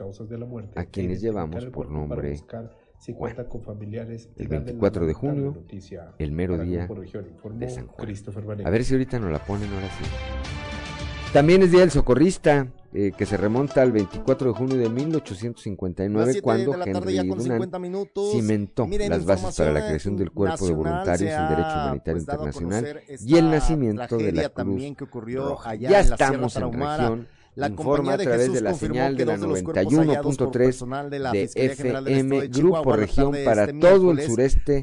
a quienes llevamos por nombre Juan. El 24 de junio, el mero día de San Juan. A ver si ahorita nos la ponen ahora sí. También es Día del Socorrista, eh, que se remonta al 24 de junio de 1859, cuando Henry Dunant cimentó las bases para la creación del Cuerpo de Voluntarios en Derecho Humanitario pues, Internacional y el nacimiento de la Cruz Roja. Ya estamos en región. La informa a través de, la señal de la 91.3 de, FM Grupo Región para todo el sureste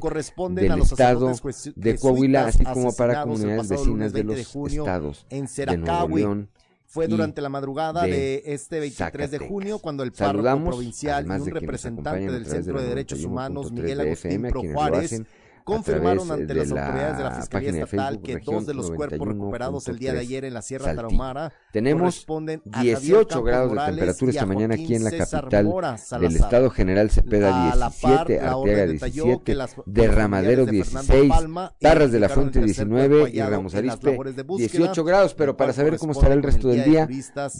del estado de Coahuila, así como para comunidades vecinas de los estados de Nuevo León, fue durante la madrugada de, este 23 de junio cuando el párroco provincial y un representante del Centro de Derechos Humanos, Miguel Agustín Pro Juárez, confirmaron ante las la autoridades de la Fiscalía Estatal Facebook, que dos de los cuerpos recuperados el día de ayer en la Sierra Saltillo. Tarahumara tenemos 18 grados de temperatura esta mañana aquí en la capital del estado General Cepeda 17, Arteaga 17, Derramadero 16, Tarras de la Fuente 19 y Ramos Arispe 18 grados, pero para saber cómo estará el resto del día,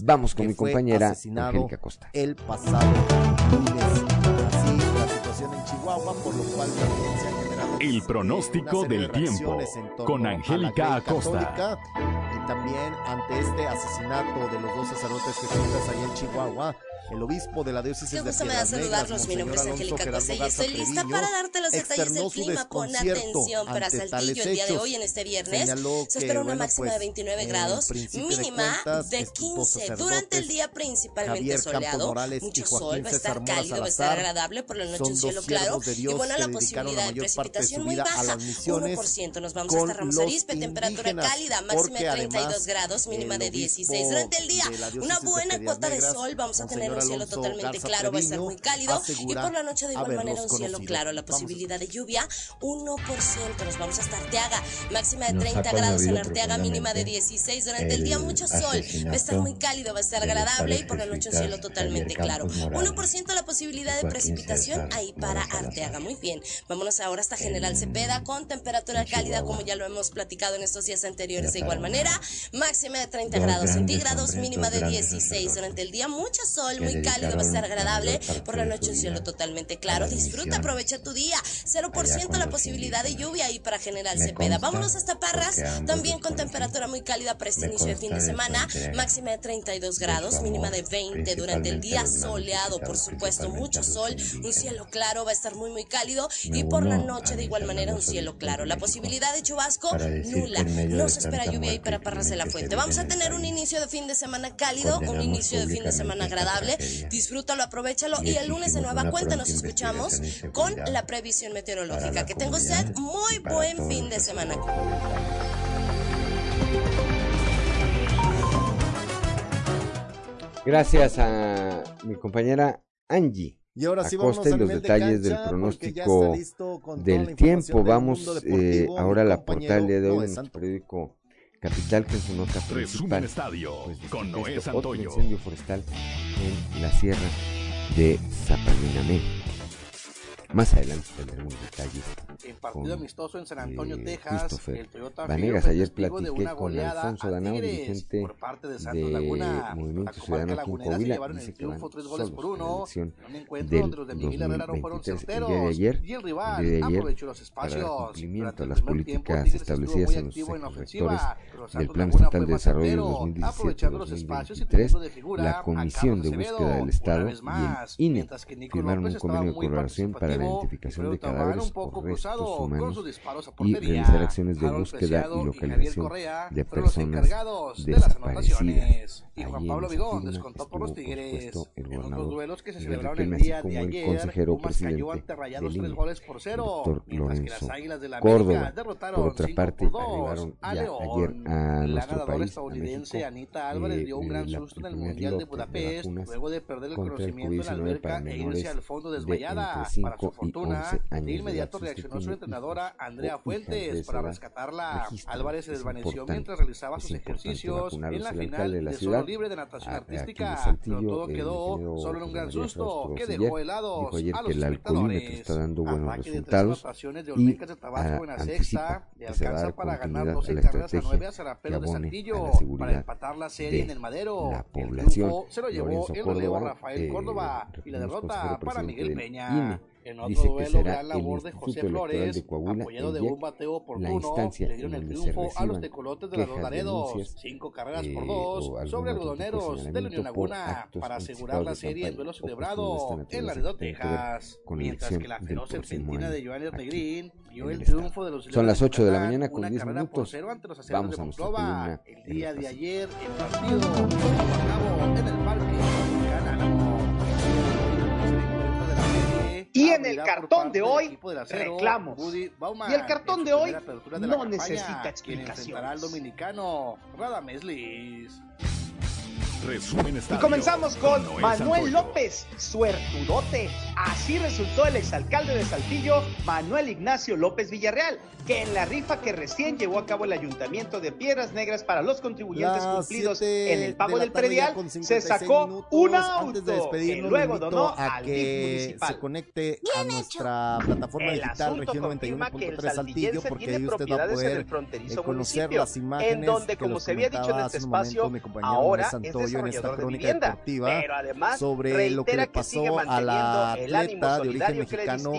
vamos con mi compañera Angélica Costa. El pasado lunes. Así la situación en Chihuahua, por lo cual el pronóstico del tiempo con Angélica Acosta. Y también ante este asesinato de los dos sacerdotes jesuitas allá en Chihuahua, el obispo de la diócesis de Piedras Negras, mi nombre es Angélica Garza y estoy lista para darte los detalles del clima. Pon atención para Saltillo el día de hoy, en este viernes. Se espera una máxima de 29 grados, mínima de 15. Durante el día principalmente soleado, mucho sol, va a estar cálido, va a estar agradable, por la noche un cielo claro y bueno, la posibilidad de precipitación muy baja, 1%. Nos vamos hasta Ramos Arispe, temperatura cálida, máxima de 32 grados, mínima de 16. Durante el día, una buena cuota de sol vamos a tener un cielo totalmente Garza claro, Treviño, va a estar muy cálido. Y por la noche, de igual manera, un cielo conocido. claro. La posibilidad de lluvia, 1%. Nos vamos hasta Arteaga. Máxima de 30 grados en Arteaga, mínima de 16. Durante el día, mucho sol. Va a estar muy cálido, va a estar agradable. Y por la noche, un cielo totalmente claro. 1% la posibilidad de precipitación ahí para Arteaga. Muy bien. Vámonos ahora hasta General Cepeda con temperatura cálida, como ya lo hemos platicado en estos días anteriores. De igual manera, máxima de 30 grados centígrados, mínima de 16. Durante el día, mucho sol muy cálido, va a estar agradable. Por la noche un cielo totalmente claro. Disfruta, aprovecha tu día. 0% la posibilidad de lluvia ahí para General Cepeda. Vámonos hasta Parras, también con temperatura muy cálida para este inicio de fin de semana. Máxima de 32 grados, mínima de 20 durante el día soleado, por supuesto, mucho sol, un cielo claro, va a estar muy muy cálido y por la noche de igual manera un cielo claro. La posibilidad de chubasco nula. No se espera lluvia ahí para Parras de la Fuente. Vamos a tener un inicio de fin de semana cálido, un inicio de fin de semana agradable. Disfrútalo, aprovechalo y el lunes en nueva cuenta nos escuchamos con la previsión meteorológica. Que tengo sed, muy buen fin de semana. Gracias a mi compañera Angie. Y ahora sí vamos a los detalles del pronóstico del tiempo. Vamos eh, ahora a la portal de hoy en nuestro periódico capital, que es su nota principal. Estadio, pues, con Noé esto, incendio forestal en la sierra de Más adelante tendremos detalles. Con, eh, el Vanegas, ayer platiqué con Alfonso Danao, dirigente de, Santos Laguna, Movimiento Ciudadano dice que van tres por uno, en un encuentro donde los de fueron y el rival ayer, aprovechó los espacios. Para cumplimiento las políticas establecidas en los sectores del Plan Estatal de Desarrollo de 2017-2023, la Comisión de Búsqueda del Estado y el INE firmaron un convenio de colaboración para la identificación de cadáveres o restos humanos y realizar acciones de búsqueda y localización de personas desaparecidas. Y Juan Pablo Vigón descontó por los Tigres en otros duelos que se celebraron el día de ayer. consejero presidente ante tres goles por cero, mientras que las Águilas de la Córdoba. Por otra parte, arribaron ya ayer a a la ganadora país, estadounidense México, Anita Álvarez eh, dio un gran susto en el Mundial de Budapest de luego de perder el conocimiento en la alberca e irse al fondo desmayada. De para su fortuna, de inmediato reaccionó su entrenadora Andrea Fuentes para rescatarla. Álvarez se desvaneció mientras realizaba sus ejercicios en la final de la ciudad, solo libre de natación a, artística, Saltillo, pero todo quedó solo en un gran susto que dejó helados a los espectadores. Está dando buenos resultados de y de Tabasco en la sexta, le alcanza para ganar 12 carreras a 9 zarapero de Santillo para empatar la serie en el Madero. La población. El se lo llevó, Lorenzo el relevo Córdoba, Rafael Córdoba y la derrota para Miguel Peña. En otro Dice que duelo, será gran el labor de Instituto José Flores, de Coahuila, apoyado el de un bateo la oportuno, instancia le dieron el triunfo a los tecolotes de quejas, Laredos. Cinco carreras eh, por dos sobre de algodoneros de la Unión Laguna para asegurar la de serie en duelo de celebrado en Laredo, Texas. con la Mientras que la feroz año de aquí Negrín vio el el triunfo de los Son las de 8 de la mañana con una 10 carrera por minutos. los Vamos de a nuestra El día el de ayer, el partido en el Parque Y en el cartón de hoy, reclamos. Bauman, Y el cartón de hoy de no campaña, necesita enfrentará al dominicano Radames Liz. Resumen Y Estadio comenzamos con Noé Manuel Santoyo. López, suertudote. Así resultó el exalcalde de Saltillo, Manuel Ignacio López Villarreal, que en la rifa que recién llevó a cabo el Ayuntamiento de Piedras Negras para los contribuyentes Las cumplidos en el pago de del predial, se 56 sacó un Antes de auto que luego donó a al DIF que municipal. se conecte a nuestra plataforma El digital región confirma que el 91.3 Saltillo porque ahí usted va a propiedades en el poder fronterizo conocer municipio, las imágenes en donde, que como se había dicho en este espacio, momento mi compañero ahora es En esta de crónica vivienda, deportiva pero además sobre lo que le que pasó a la atleta de origen mexicano.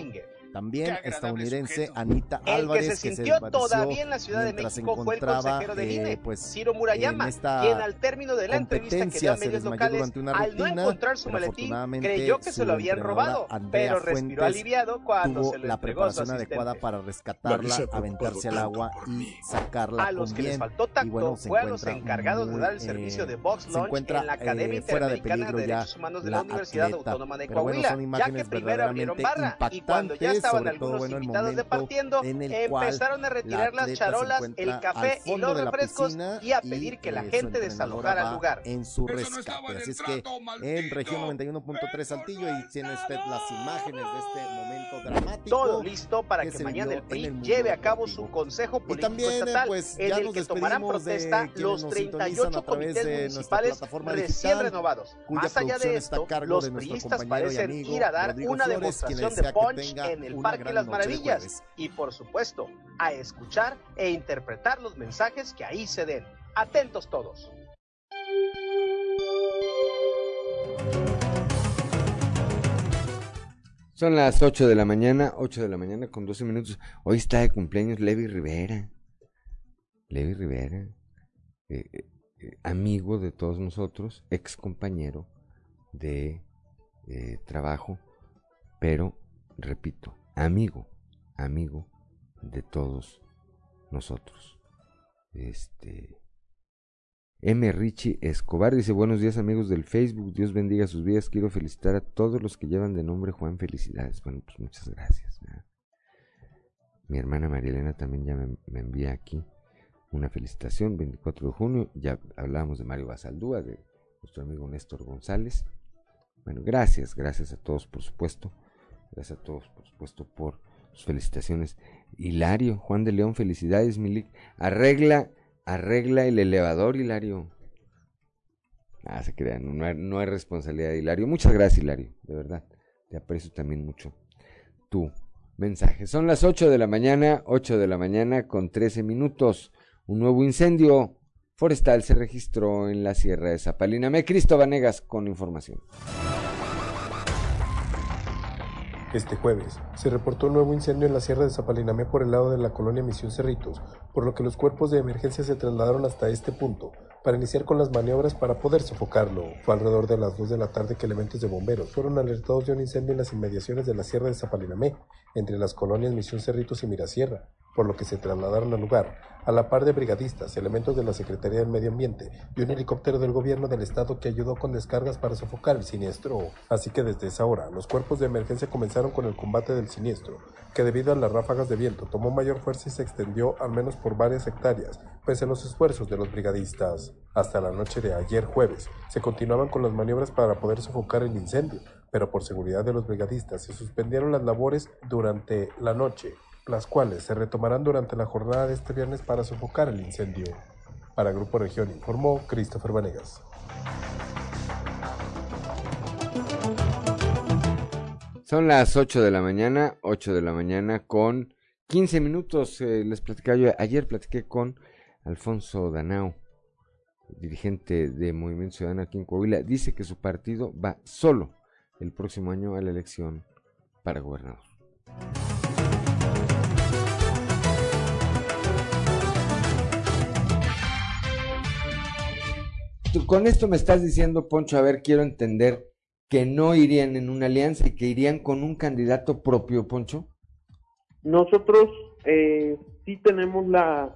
También estadounidense Anita El Álvarez que se que se sintió todavía en la Ciudad de México fue el encontraba, consejero del eh, INE, pues, Ciro Murayama, en esta quien al término de la entrevista que dio competencia a medios locales, durante una al no rutina, encontrar su maletín, creyó que se lo habían robado, Andrea pero respiró Fuentes, aliviado cuando tuvo se lo la preparación adecuada para rescatarla, aventarse al agua y sacarla A los con que les faltó tacto y bueno, se fue a los encuentra encargados de dar el eh, servicio de Box encuentra, en la Academia eh, fuera de Interamericana peligro de ya Derechos Humanos de la Universidad. Autónoma de Pero bueno, Coahuila, son ya que imágenes primero abrieron verdaderamente barra y cuando ya impactantes, estaban algunos en el invitados departiendo, en empezaron a retirar la las charolas, el café y los refrescos piscina y a pedir que la eh, gente desalojara el lugar. en su rescate. Así es que en región 91.3 Saltillo y tiene usted las imágenes de este momento dramático. Todo listo para que que, mañana el PRI en el lleve a cabo su consejo Y político también, eh, estatal, pues, en ya el nos que tomarán protesta los nos sintonizan 38 a través comités municipales recién digital, renovados. Más allá de esto, los priistas y parecen ir a dar una demostración de punch en el Parque Las Maravillas y, por supuesto, a escuchar e interpretar los mensajes que ahí se den. Atentos todos. Son las 8 de la mañana, 8 de la mañana con 12 minutos. Hoy está de cumpleaños Levi Rivera. Levi Rivera, eh, eh, eh, amigo de todos nosotros, ex compañero de eh, trabajo, pero, repito, amigo, amigo de todos nosotros. Este. M. Richie Escobar dice: Buenos días, amigos del Facebook. Dios bendiga sus vidas. Quiero felicitar a todos los que llevan de nombre Juan. Felicidades. Bueno, pues muchas gracias. Mi hermana María Elena también ya me, me envía aquí una felicitación. 24 de junio. Ya hablábamos de Mario Basaldúa, de nuestro amigo Néstor González. Bueno, gracias, gracias a todos, por supuesto. Gracias a todos, por supuesto, por sus felicitaciones. Hilario, Juan de León, felicidades, Milik. Arregla, arregla el elevador, Hilario. Ah, se crean, no hay, responsabilidad de Hilario. Muchas gracias, Hilario, de verdad. Te aprecio también mucho tu mensaje. Son las 8 de la mañana, 8 de la mañana con 13 minutos. Un nuevo incendio forestal se registró en la Sierra de Zapalinamé. Cristo Vanegas con información. Este jueves se reportó un nuevo incendio en la Sierra de Zapalinamé por el lado de la colonia Misión Cerritos, por lo que los cuerpos de emergencia se trasladaron hasta este punto para iniciar con las maniobras para poder sofocarlo. Fue alrededor de las 2 de la tarde que elementos de bomberos fueron alertados de un incendio en las inmediaciones de la Sierra de Zapalinamé, entre las colonias Misión Cerritos y Mirasierra, por lo que se trasladaron al lugar, a la par de brigadistas, elementos de la Secretaría del Medio Ambiente y un helicóptero del gobierno del estado que ayudó con descargas para sofocar el siniestro. Así que desde esa hora, los cuerpos de emergencia comenzaron con el combate del siniestro, que debido a las ráfagas de viento tomó mayor fuerza y se extendió al menos por varias hectáreas, pese a los esfuerzos de los brigadistas. Hasta la noche de ayer jueves, se continuaban con las maniobras para poder sofocar el incendio, pero por seguridad de los brigadistas se suspendieron las labores durante la noche, las cuales se retomarán durante la jornada de este viernes para sofocar el incendio. Para Grupo Región informó Christopher Vanegas. Son las 8 de la mañana, 8 de la mañana con 15 minutos. Eh, les platicaba yo, ayer platiqué con Alfonso Danao, dirigente de Movimiento Ciudadano aquí en Coahuila. Dice que su partido va solo el próximo año a la elección para gobernador. Con esto me estás diciendo, Poncho, a ver, quiero entender que no irían en una alianza y que irían con un candidato propio, Poncho. Nosotros eh, sí tenemos la,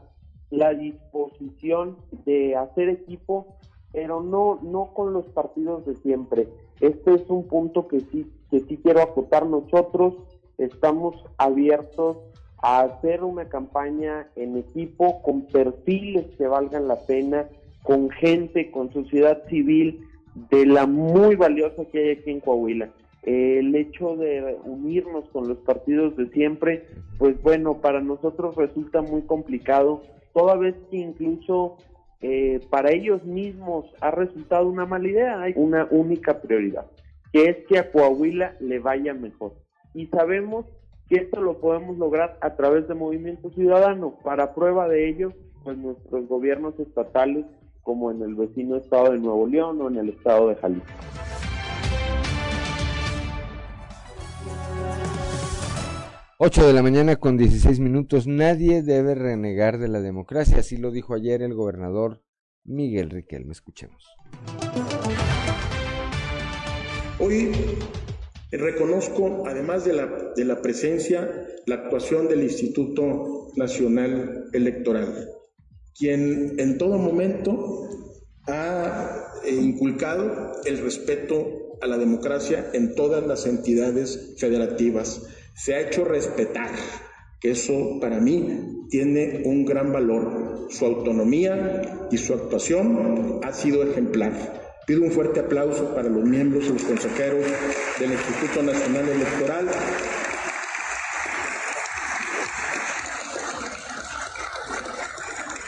la disposición de hacer equipo, pero no, no con los partidos de siempre. Este es un punto que sí, que sí quiero acotar. Nosotros estamos abiertos a hacer una campaña en equipo con perfiles que valgan la pena, con gente, con sociedad civil, de la muy valiosa que hay aquí en Coahuila. el hecho de unirnos con los partidos de siempre, pues bueno, para nosotros resulta muy complicado, toda vez que incluso eh, para ellos mismos ha resultado una mala idea, hay una única prioridad, que es que a Coahuila le vaya mejor. Y sabemos que esto lo podemos lograr a través de Movimiento Ciudadano. Para prueba de ello, pues nuestros gobiernos estatales, como en el vecino estado de Nuevo León o en el estado de Jalisco. Ocho de la mañana con 16 minutos. Nadie debe renegar de la democracia. Así lo dijo ayer el gobernador Miguel Riquelme. Escuchemos. Hoy reconozco, además de la, de la presencia, la actuación del Instituto Nacional Electoral, quien en todo momento ha eh, inculcado el respeto a la democracia en todas las entidades federativas se ha hecho respetar, que eso para mí tiene un gran valor. Su autonomía y su actuación ha sido ejemplar. Pido un fuerte aplauso para los miembros y los consejeros del Instituto Nacional Electoral.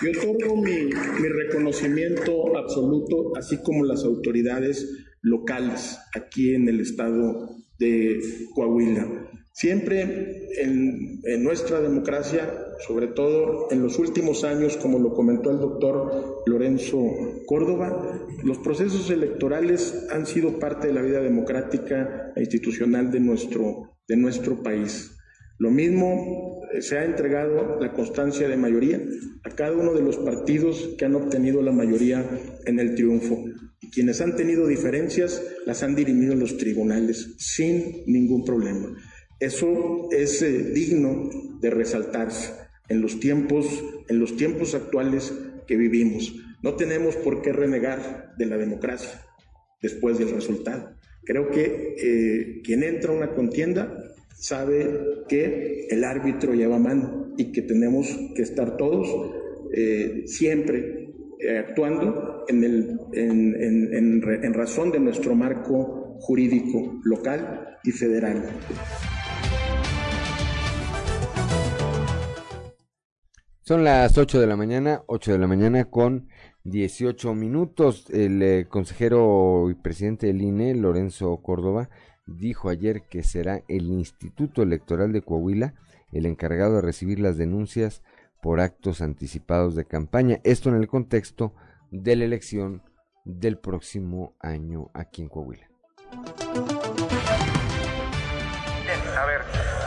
Y otorgo mi, mi, reconocimiento absoluto, así como las autoridades locales aquí en el estado de Coahuila. Siempre en, nuestra democracia, sobre todo en los últimos años, como lo comentó el doctor Lorenzo Córdoba, los procesos electorales han sido parte de la vida democrática e institucional de nuestro, de nuestro país. Lo mismo se ha entregado la constancia de mayoría a cada uno de los partidos que han obtenido la mayoría en el triunfo. Y quienes han tenido diferencias las han dirimido en los tribunales sin ningún problema. Eso es eh, digno de resaltarse en los tiempos, en los tiempos actuales que vivimos. No tenemos por qué renegar de la democracia después del resultado. Creo que eh, quien entra a una contienda sabe que el árbitro lleva mano y que tenemos que estar todos eh, siempre actuando en, el, en razón de nuestro marco jurídico local y federal. Son las 8 de la mañana, 8 de la mañana con 18 minutos. El eh, consejero y presidente del INE, Lorenzo Córdoba, dijo ayer que será el Instituto Electoral de Coahuila el encargado de recibir las denuncias por actos anticipados de campaña. Esto en el contexto de la elección del próximo año aquí en Coahuila. Bien, a ver,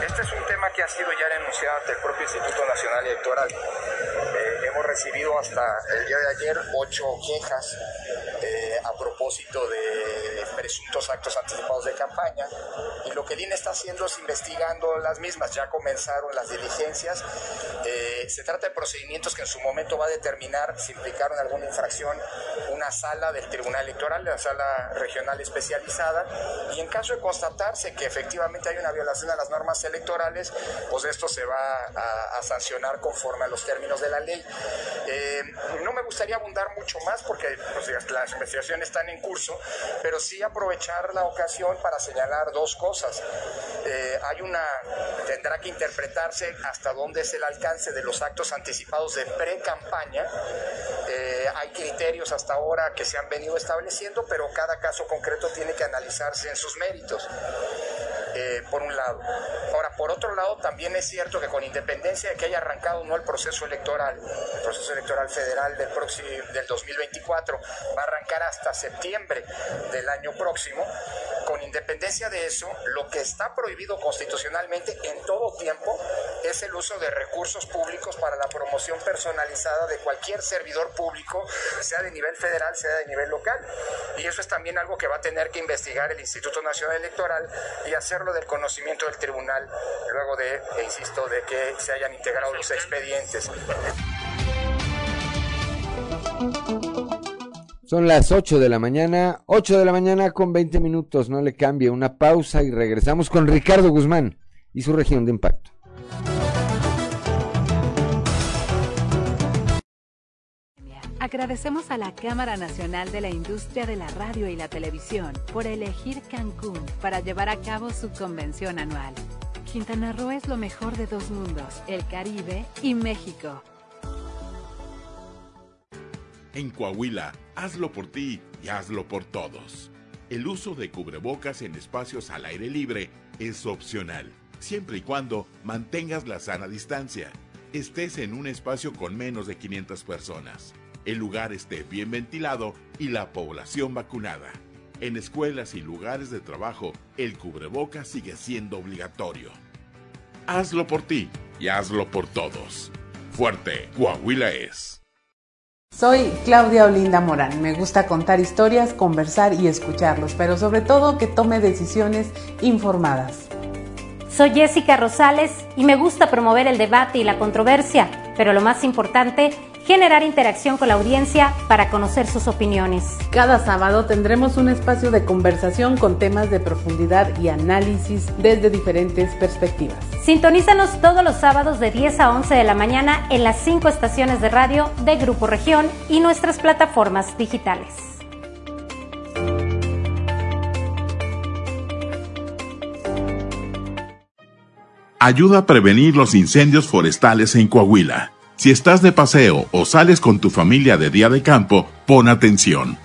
este es un tema que ha sido ya denunciado ante el propio Instituto Nacional Electoral. Eh, hemos recibido hasta el día de ayer ocho quejas eh, de presuntos actos anticipados de campaña y lo que el INE está haciendo es investigando las mismas. Ya comenzaron las diligencias. Eh, se trata de procedimientos que en su momento va a determinar si implicaron alguna infracción una sala del Tribunal Electoral, la sala regional especializada, y en caso de constatarse que efectivamente hay una violación a las normas electorales, pues esto se va a, sancionar conforme a los términos de la ley. Eh, no me gustaría abundar mucho más porque pues, las investigaciones están en curso, pero sí aprovechar la ocasión para señalar dos cosas. Eh, hay una, tendrá que interpretarse hasta dónde es el alcance de los actos anticipados de pre-campaña. Eh, hay criterios hasta ahora que se han venido estableciendo, pero cada caso concreto tiene que analizarse en sus méritos. Eh, por un lado. Ahora, por otro lado, también es cierto que con independencia de que haya arrancado no el proceso electoral, el proceso electoral federal del, próximo, del 2024 va a arrancar hasta septiembre del año próximo, con independencia de eso, lo que está prohibido constitucionalmente en todo tiempo es el uso de recursos públicos para la promoción personalizada de cualquier servidor público, sea de nivel federal, sea de nivel local. Y eso es también algo que va a tener que investigar el Instituto Nacional Electoral y hacerlo del conocimiento del tribunal, luego de, e insisto, de que se hayan integrado los expedientes. Son las 8 de la mañana, 8 de la mañana con 20 minutos, no le cambie, una pausa y regresamos con Ricardo Guzmán y su región de impacto. Agradecemos a la Cámara Nacional de la Industria de la Radio y la Televisión por elegir Cancún para llevar a cabo su convención anual. Quintana Roo es lo mejor de dos mundos, el Caribe y México. En Coahuila, hazlo por ti y hazlo por todos. El uso de cubrebocas en espacios al aire libre es opcional, siempre y cuando mantengas la sana distancia. Estés en un espacio con menos de 500 personas el lugar esté bien ventilado y la población vacunada. En escuelas y lugares de trabajo, el cubreboca sigue siendo obligatorio. Hazlo por ti y hazlo por todos. Fuerte, Coahuila es. Soy Claudia Olinda Morán. Me gusta contar historias, conversar y escucharlos, pero sobre todo que tome decisiones informadas. Soy Jessica Rosales y me gusta promover el debate y la controversia, pero lo más importante generar interacción con la audiencia para conocer sus opiniones. Cada sábado tendremos un espacio de conversación con temas de profundidad y análisis desde diferentes perspectivas. Sintonízanos todos los sábados de 10 a 11 de la mañana en las cinco estaciones de radio de Grupo Región y nuestras plataformas digitales. Ayuda a prevenir los incendios forestales en Coahuila. Si estás de paseo o sales con tu familia de día de campo, pon atención.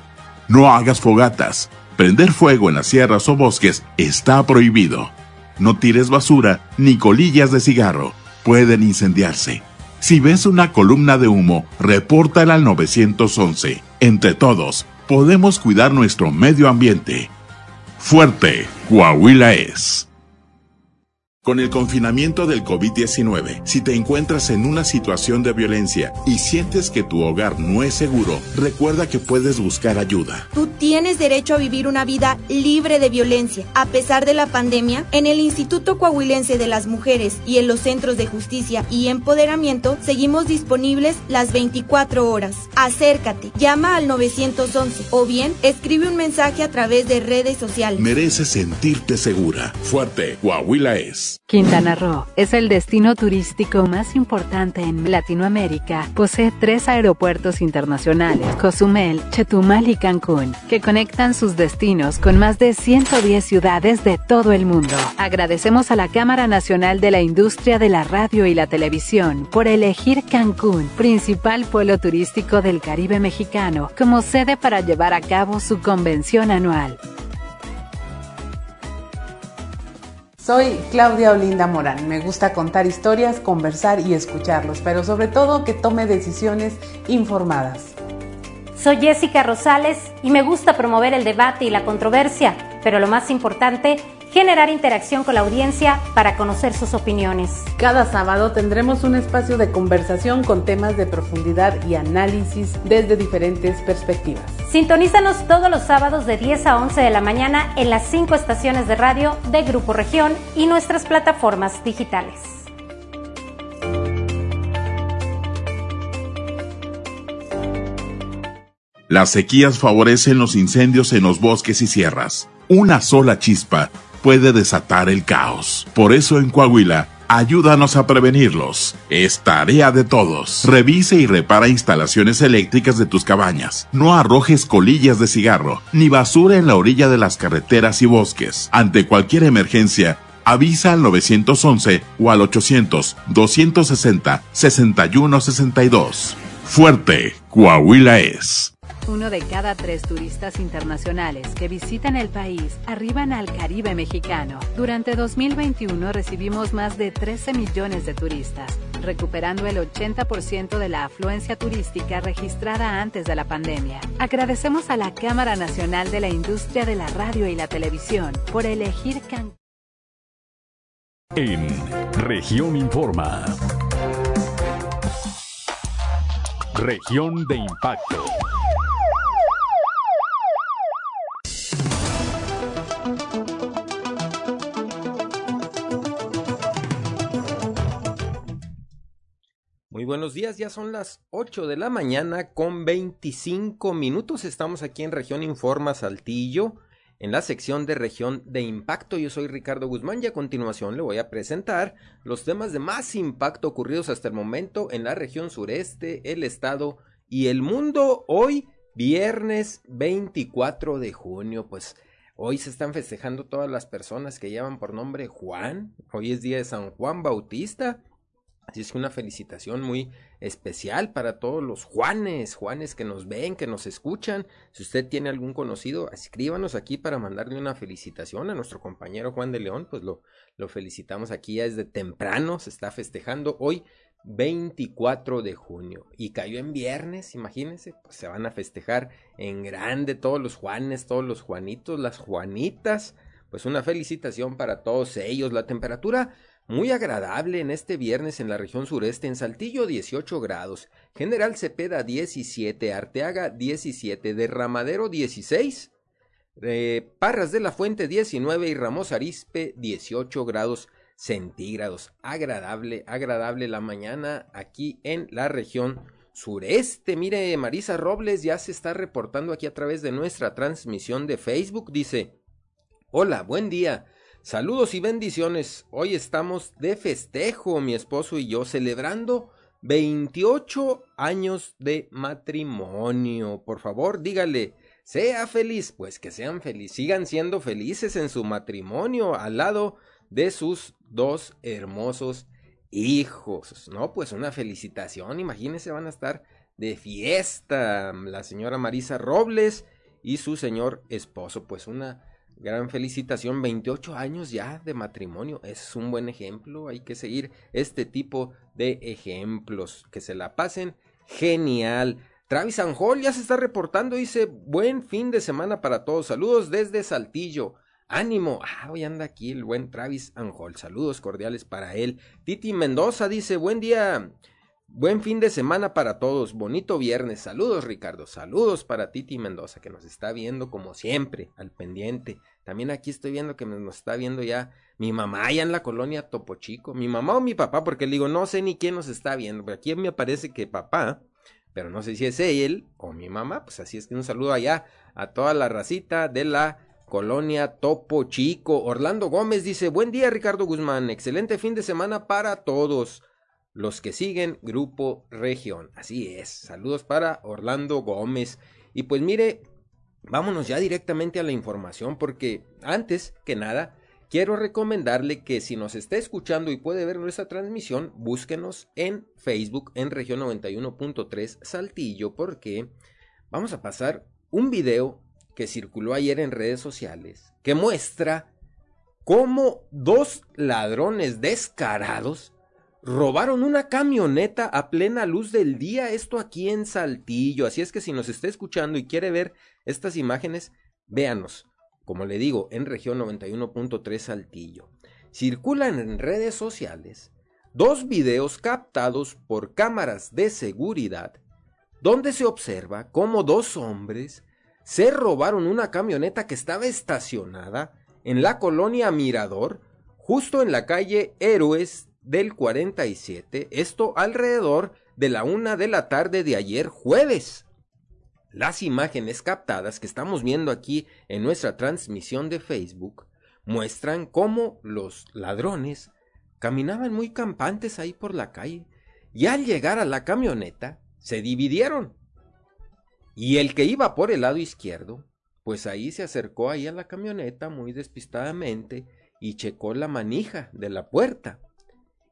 No hagas fogatas. Prender fuego en las sierras o bosques está prohibido. No tires basura ni colillas de cigarro. Pueden incendiarse. Si ves una columna de humo, repórtala al 911. Entre todos, podemos cuidar nuestro medio ambiente. Fuerte, Coahuila es. Con el confinamiento del COVID-19, si te encuentras en una situación de violencia y sientes que tu hogar no es seguro, recuerda que puedes buscar ayuda. Tú tienes derecho a vivir una vida libre de violencia. A pesar de la pandemia, en el Instituto Coahuilense de las Mujeres y en los Centros de Justicia y Empoderamiento seguimos disponibles las 24 horas. Acércate, llama al 911 o bien escribe un mensaje a través de redes sociales. Mereces sentirte segura. Fuerte, Coahuila es. Quintana Roo es el destino turístico más importante en Latinoamérica. Posee tres aeropuertos internacionales, Cozumel, Chetumal y Cancún, que conectan sus destinos con más de 110 ciudades de todo el mundo. Agradecemos a la Cámara Nacional de la Industria de la Radio y la Televisión por elegir Cancún, principal pueblo turístico del Caribe mexicano, como sede para llevar a cabo su convención anual. Soy Claudia Olinda Morán. Me gusta contar historias, conversar y escucharlos, pero sobre todo que tome decisiones informadas. Soy Jessica Rosales y me gusta promover el debate y la controversia, pero lo más importante generar interacción con la audiencia para conocer sus opiniones. Cada sábado tendremos un espacio de conversación con temas de profundidad y análisis desde diferentes perspectivas. Sintonízanos todos los sábados de 10 a 11 de la mañana en las cinco estaciones de radio de Grupo Región y nuestras plataformas digitales. Las sequías favorecen los incendios en los bosques y sierras. Una sola chispa puede desatar el caos. Por eso en Coahuila, ayúdanos a prevenirlos. Es tarea de todos. Revise y repara instalaciones eléctricas de tus cabañas. No arrojes colillas de cigarro, ni basura en la orilla de las carreteras y bosques. Ante cualquier emergencia, avisa al 911 o al 800-260-6162. Fuerte, Coahuila es. Uno de cada tres turistas internacionales que visitan el país arriban al Caribe mexicano. Durante 2021 recibimos más de 13 millones de turistas, recuperando el 80% de la afluencia turística registrada antes de la pandemia. Agradecemos a la Cámara Nacional de la Industria de la Radio y la Televisión por elegir Cancún. En región Informa. Región de Impacto. Muy buenos días, ya son las 8 de la mañana con 25 minutos. Estamos aquí en región Informa Saltillo, en la sección de región de impacto. Yo soy Ricardo Guzmán y a continuación le voy a presentar los temas de más impacto ocurridos hasta el momento en la región sureste, el estado y el mundo hoy, viernes 24 de junio. Pues hoy se están festejando todas las personas que llevan por nombre Juan. Hoy es día de San Juan Bautista. Así es que una felicitación muy especial para todos los Juanes, Juanes que nos ven, que nos escuchan. Si usted tiene algún conocido, escríbanos aquí para mandarle una felicitación a nuestro compañero Juan de León, pues lo, lo felicitamos aquí ya desde temprano, se está festejando hoy 24 de junio y cayó en viernes, imagínense, pues se van a festejar en grande todos los Juanes, todos los Juanitos, las Juanitas, pues una felicitación para todos ellos. La temperatura muy agradable en este viernes en la región sureste, en Saltillo 18 grados, General Cepeda 17, Arteaga 17, Derramadero 16, eh, Parras de la Fuente 19 y Ramos Arispe 18 grados centígrados. Agradable, agradable la mañana aquí en la región sureste. Mire, Marisa Robles ya se está reportando aquí a través de nuestra transmisión de Facebook. Dice, hola, buen día. Saludos y bendiciones. Hoy estamos de festejo, mi esposo y yo, celebrando 28 años de matrimonio. Por favor, dígale, sea feliz, pues que sean felices, sigan siendo felices en su matrimonio al lado de sus dos hermosos hijos. No, pues una felicitación, imagínense, van a estar de fiesta la señora Marisa Robles y su señor esposo, pues una Gran felicitación, 28 años ya de matrimonio. Es un buen ejemplo. Hay que seguir este tipo de ejemplos. Que se la pasen genial. Travis Anjol ya se está reportando. Dice, buen fin de semana para todos. Saludos desde Saltillo. Ánimo. Ah, hoy anda aquí el buen Travis Anjol. Saludos cordiales para él. Titi Mendoza dice, buen día. Buen fin de semana para todos, bonito viernes. Saludos Ricardo, saludos para Titi Mendoza que nos está viendo como siempre, al pendiente. También aquí estoy viendo que nos está viendo ya mi mamá allá en la colonia Topo Chico. Mi mamá o mi papá, porque le digo, no sé ni quién nos está viendo. Aquí me parece que papá, pero no sé si es él o mi mamá. Pues así es que un saludo allá a toda la racita de la colonia Topo Chico. Orlando Gómez dice, buen día Ricardo Guzmán, excelente fin de semana para todos los que siguen Grupo Región. Así es. Saludos para Orlando Gómez. Y pues mire, vámonos ya directamente a la información porque antes que nada quiero recomendarle que si nos está escuchando y puede ver nuestra transmisión, búsquenos en Facebook en región 91.3 Saltillo porque vamos a pasar un video que circuló ayer en redes sociales que muestra cómo dos ladrones descarados robaron una camioneta a plena luz del día, esto aquí en Saltillo. Así es que si nos está escuchando y quiere ver estas imágenes, véanos. Como le digo, en región 91.3 Saltillo. Circulan en redes sociales dos videos captados por cámaras de seguridad donde se observa cómo dos hombres se robaron una camioneta que estaba estacionada en la colonia Mirador, justo en la calle Héroes del 47, esto alrededor de la una de la tarde de ayer jueves. Las imágenes captadas que estamos viendo aquí en nuestra transmisión de Facebook muestran cómo los ladrones caminaban muy campantes ahí por la calle y al llegar a la camioneta se dividieron. Y el que iba por el lado izquierdo, pues ahí se acercó ahí a la camioneta muy despistadamente y checó la manija de la puerta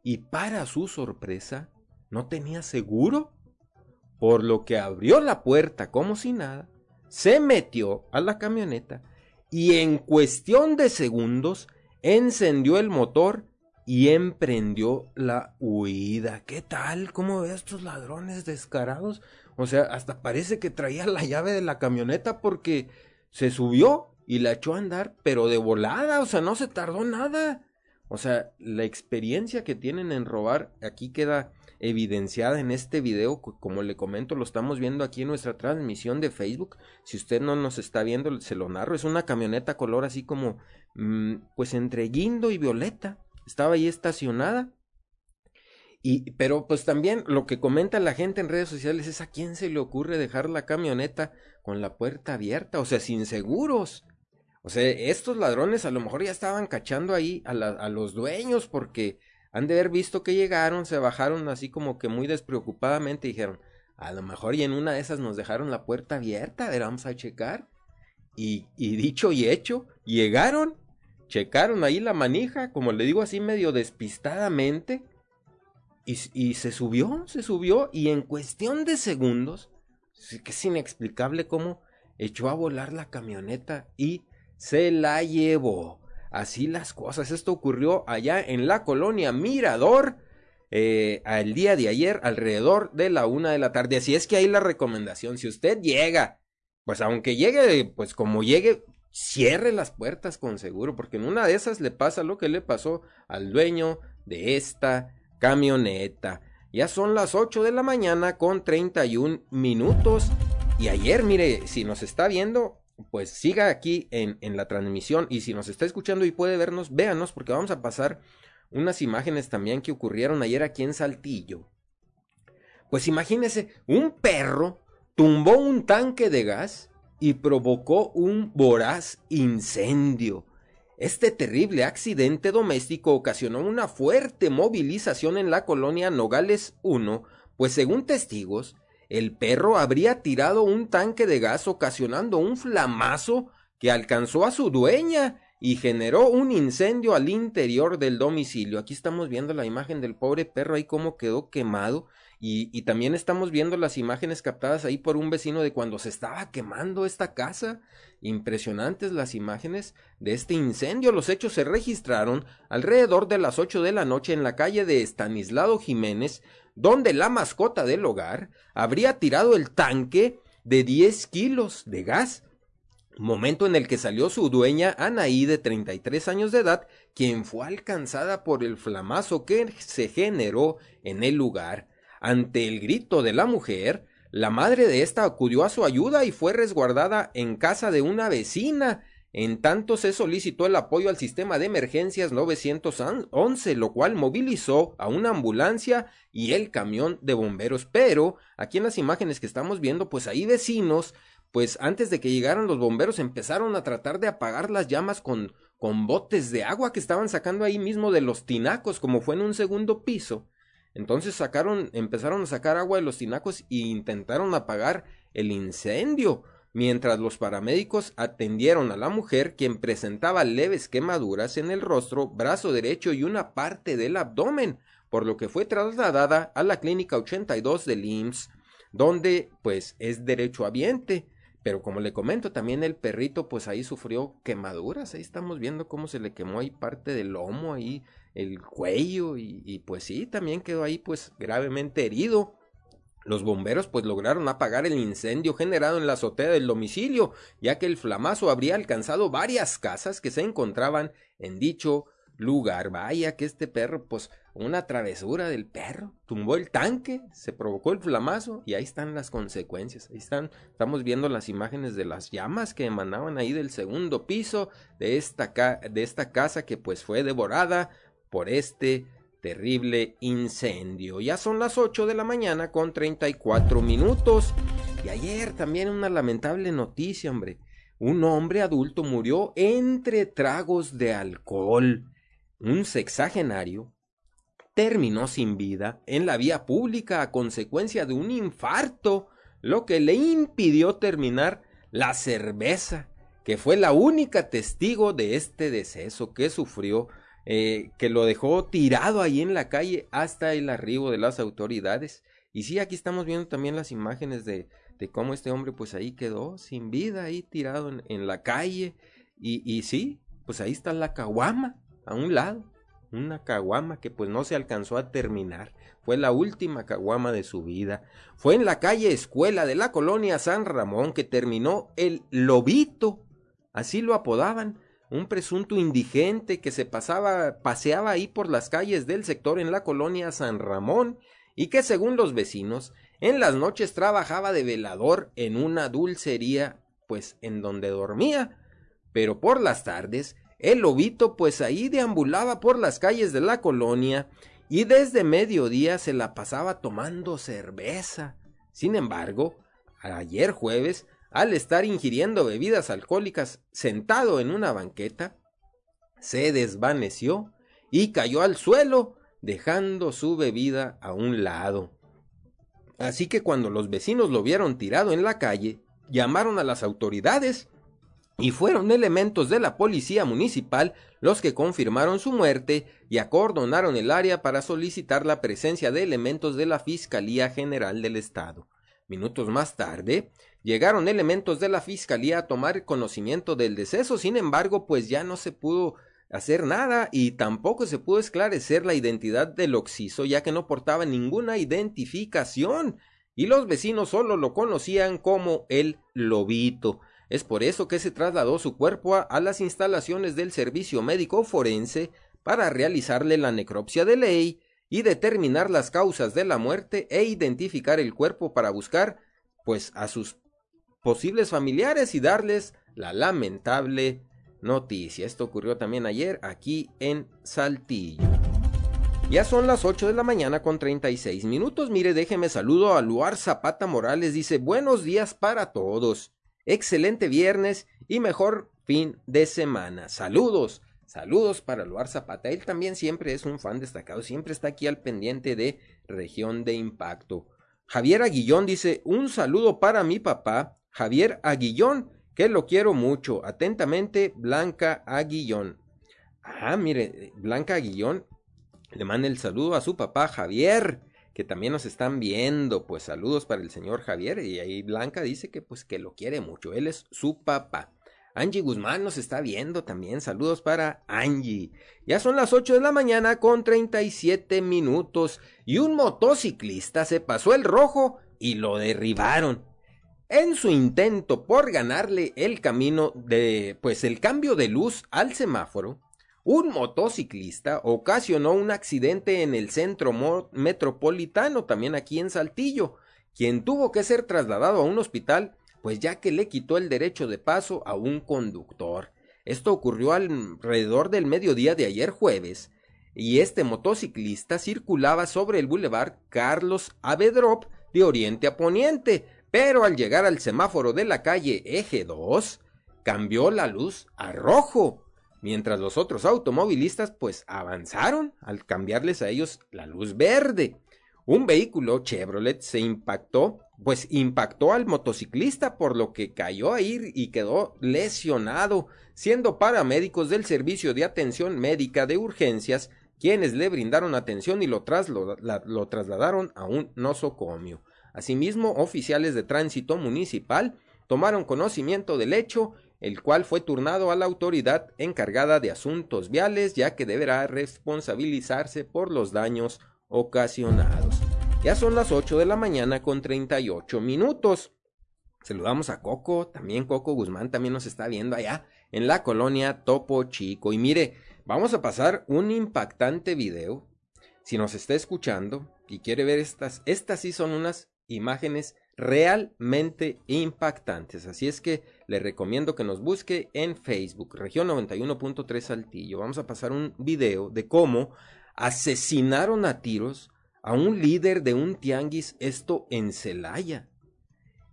y para su sorpresa no tenía seguro, por lo que abrió la puerta como si nada, se metió a la camioneta y en cuestión de segundos encendió el motor y emprendió la huida. ¿Qué tal? ¿Cómo ve a estos ladrones descarados? O sea, hasta parece que traía la llave de la camioneta porque se subió y la echó a andar, pero de volada, o sea, no se tardó nada. O sea, la experiencia que tienen en robar aquí queda evidenciada en este video, como le comento, lo estamos viendo aquí en nuestra transmisión de Facebook. Si usted no nos está viendo, se lo narro. Es una camioneta color así como, mm, pues entre guindo y violeta. Estaba ahí estacionada. Y, pero pues también lo que comenta la gente en redes sociales es a quién se le ocurre dejar la camioneta con la puerta abierta, o sea, sin seguros. O sea, estos ladrones a lo mejor ya estaban cachando ahí a, los dueños porque han de haber visto que llegaron, se bajaron así como que muy despreocupadamente y dijeron, A lo mejor y en una de esas nos dejaron la puerta abierta, a ver, vamos a checar. Y, y dicho y hecho, llegaron, checaron ahí la manija, como le digo así medio despistadamente, y, y se subió, se subió, y en cuestión de segundos, que es inexplicable cómo echó a volar la camioneta y se la llevó. Así las cosas. Esto ocurrió allá en la colonia Mirador. Eh, al día de ayer alrededor de la una de la tarde. Así es que ahí la recomendación, si usted llega, pues aunque llegue, pues como llegue, cierre las puertas con seguro, porque en una de esas le pasa lo que le pasó al dueño de esta camioneta. Ya son las 8 de la mañana con 31 minutos. Y ayer, mire, si nos está viendo, pues siga aquí en, en la transmisión. Y si nos está escuchando y puede vernos, véanos, porque vamos a pasar unas imágenes también que ocurrieron ayer aquí en Saltillo. Pues imagínese, un perro tumbó un tanque de gas y provocó un voraz incendio. Este terrible accidente doméstico ocasionó una fuerte movilización en la colonia Nogales 1, pues según testigos, el perro habría tirado un tanque de gas ocasionando un flamazo que alcanzó a su dueña y generó un incendio al interior del domicilio. Aquí estamos viendo la imagen del pobre perro ahí cómo quedó quemado y, también estamos viendo las imágenes captadas ahí por un vecino de cuando se estaba quemando esta casa. Impresionantes las imágenes de este incendio. Los hechos se registraron alrededor de las ocho de la noche en la calle de Estanislao Jiménez, donde la mascota del hogar habría tirado el tanque de 10 kilos de gas momento en el que salió su dueña Anaí de 33 años de edad, quien fue alcanzada por el flamazo que se generó en el lugar. Ante el grito de la mujer, la madre de ésta acudió a su ayuda y fue resguardada en casa de una vecina. En tanto se solicitó el apoyo al sistema de emergencias 911, lo cual movilizó a una ambulancia y el camión de bomberos. Pero aquí en las imágenes que estamos viendo, pues ahí vecinos, pues antes de que llegaran los bomberos empezaron a tratar de apagar las llamas con, con botes de agua que estaban sacando ahí mismo de los tinacos, como fue en un segundo piso. Entonces sacaron, empezaron a sacar agua de los tinacos e intentaron apagar el incendio, mientras los paramédicos atendieron a la mujer quien presentaba leves quemaduras en el rostro, brazo derecho y una parte del abdomen, por lo que fue trasladada a la clínica 82 del IMSS, donde pues es derechohabiente. Pero como le comento, también el perrito pues ahí sufrió quemaduras, ahí estamos viendo cómo se le quemó ahí parte del lomo, ahí el cuello y, y, pues sí, también quedó ahí pues gravemente herido. Los bomberos pues lograron apagar el incendio generado en la azotea del domicilio, ya que el flamazo habría alcanzado varias casas que se encontraban en dicho lugar. Vaya que este perro pues una travesura del perro, tumbó el tanque, se provocó el flamazo y ahí están las consecuencias. Ahí están, estamos viendo las imágenes de las llamas que emanaban ahí del segundo piso de esta, de esta casa que pues fue devorada por este terrible incendio. Ya son las 8 de la mañana con 34 minutos. Y ayer también una lamentable noticia, hombre. Un hombre adulto murió entre tragos de alcohol. Un sexagenario terminó sin vida en la vía pública a consecuencia de un infarto, lo que le impidió terminar la cerveza, que fue la única testigo de este deceso que sufrió eh, que lo dejó tirado ahí en la calle hasta el arribo de las autoridades. Y sí, aquí estamos viendo también las imágenes de, de cómo este hombre pues ahí quedó sin vida, ahí tirado en, en la calle. Y, y sí, pues ahí está la caguama a un lado. Una caguama que pues no se alcanzó a terminar. Fue la última caguama de su vida. Fue en la calle Escuela de la colonia San Ramón que terminó el lobito. Así lo apodaban un presunto indigente que se pasaba, paseaba ahí por las calles del sector en la colonia San Ramón y que según los vecinos, en las noches trabajaba de velador en una dulcería, pues en donde dormía, pero por las tardes el lobito pues ahí deambulaba por las calles de la colonia y desde mediodía se la pasaba tomando cerveza. Sin embargo, ayer jueves al estar ingiriendo bebidas alcohólicas sentado en una banqueta, se desvaneció y cayó al suelo, dejando su bebida a un lado. Así que cuando los vecinos lo vieron tirado en la calle, llamaron a las autoridades y fueron elementos de la policía municipal los que confirmaron su muerte y acordonaron el área para solicitar la presencia de elementos de la Fiscalía General del Estado. Minutos más tarde, llegaron elementos de la Fiscalía a tomar conocimiento del deceso, sin embargo, pues ya no se pudo hacer nada y tampoco se pudo esclarecer la identidad del occiso ya que no portaba ninguna identificación y los vecinos solo lo conocían como el lobito. Es por eso que se trasladó su cuerpo a, las instalaciones del Servicio Médico Forense para realizarle la necropsia de ley y determinar las causas de la muerte e identificar el cuerpo para buscar pues a sus posibles familiares y darles la lamentable noticia. Esto ocurrió también ayer aquí en Saltillo. Ya son las 8 de la mañana con 36 minutos. Mire, déjeme saludo a Luar Zapata Morales. Dice, buenos días para todos excelente viernes y mejor fin de semana. Saludos, saludos para Luar Zapata. Él también siempre es un fan destacado, siempre está aquí al pendiente de Región de Impacto. Javier Aguillón dice, un saludo para mi papá, Javier Aguillón, que lo quiero mucho. Atentamente, Blanca Aguillón. Ah, mire, Blanca Aguillón le manda el saludo a su papá Javier que también nos están viendo. Pues saludos para el señor Javier. Y ahí Blanca dice que pues que lo quiere mucho. Él es su papá. Angie Guzmán nos está viendo también. Saludos para Angie. Ya son las 8 de la mañana con 37 minutos. Y un motociclista se pasó el rojo y lo derribaron. En su intento por ganarle el camino de, pues el cambio de luz al semáforo, un motociclista ocasionó un accidente en el centro metropolitano, también aquí en Saltillo, quien tuvo que ser trasladado a un hospital, pues ya que le quitó el derecho de paso a un conductor. Esto ocurrió alrededor del mediodía de ayer jueves, y este motociclista circulaba sobre el bulevar Carlos Avedrop de oriente a poniente, pero al llegar al semáforo de la calle Eje 2, cambió la luz a rojo mientras los otros automovilistas pues avanzaron al cambiarles a ellos la luz verde. Un vehículo Chevrolet se impactó, pues impactó al motociclista por lo que cayó ahí y quedó lesionado, siendo paramédicos del Servicio de Atención Médica de Urgencias quienes le brindaron atención y lo, lo trasladaron a un nosocomio. Asimismo, oficiales de tránsito municipal tomaron conocimiento del hecho el cual fue turnado a la autoridad encargada de asuntos viales, ya que deberá responsabilizarse por los daños ocasionados. Ya son las 8 de la mañana con 38 minutos. Saludamos a Coco, también Coco Guzmán también nos está viendo allá en la colonia Topo Chico. Y mire, vamos a pasar un impactante video. Si nos está escuchando y quiere ver estas, estas sí son unas imágenes realmente impactantes. Así es que le recomiendo que nos busque en Facebook, región 91.3 Saltillo. Vamos a pasar un video de cómo asesinaron a tiros a un líder de un tianguis, esto en Celaya.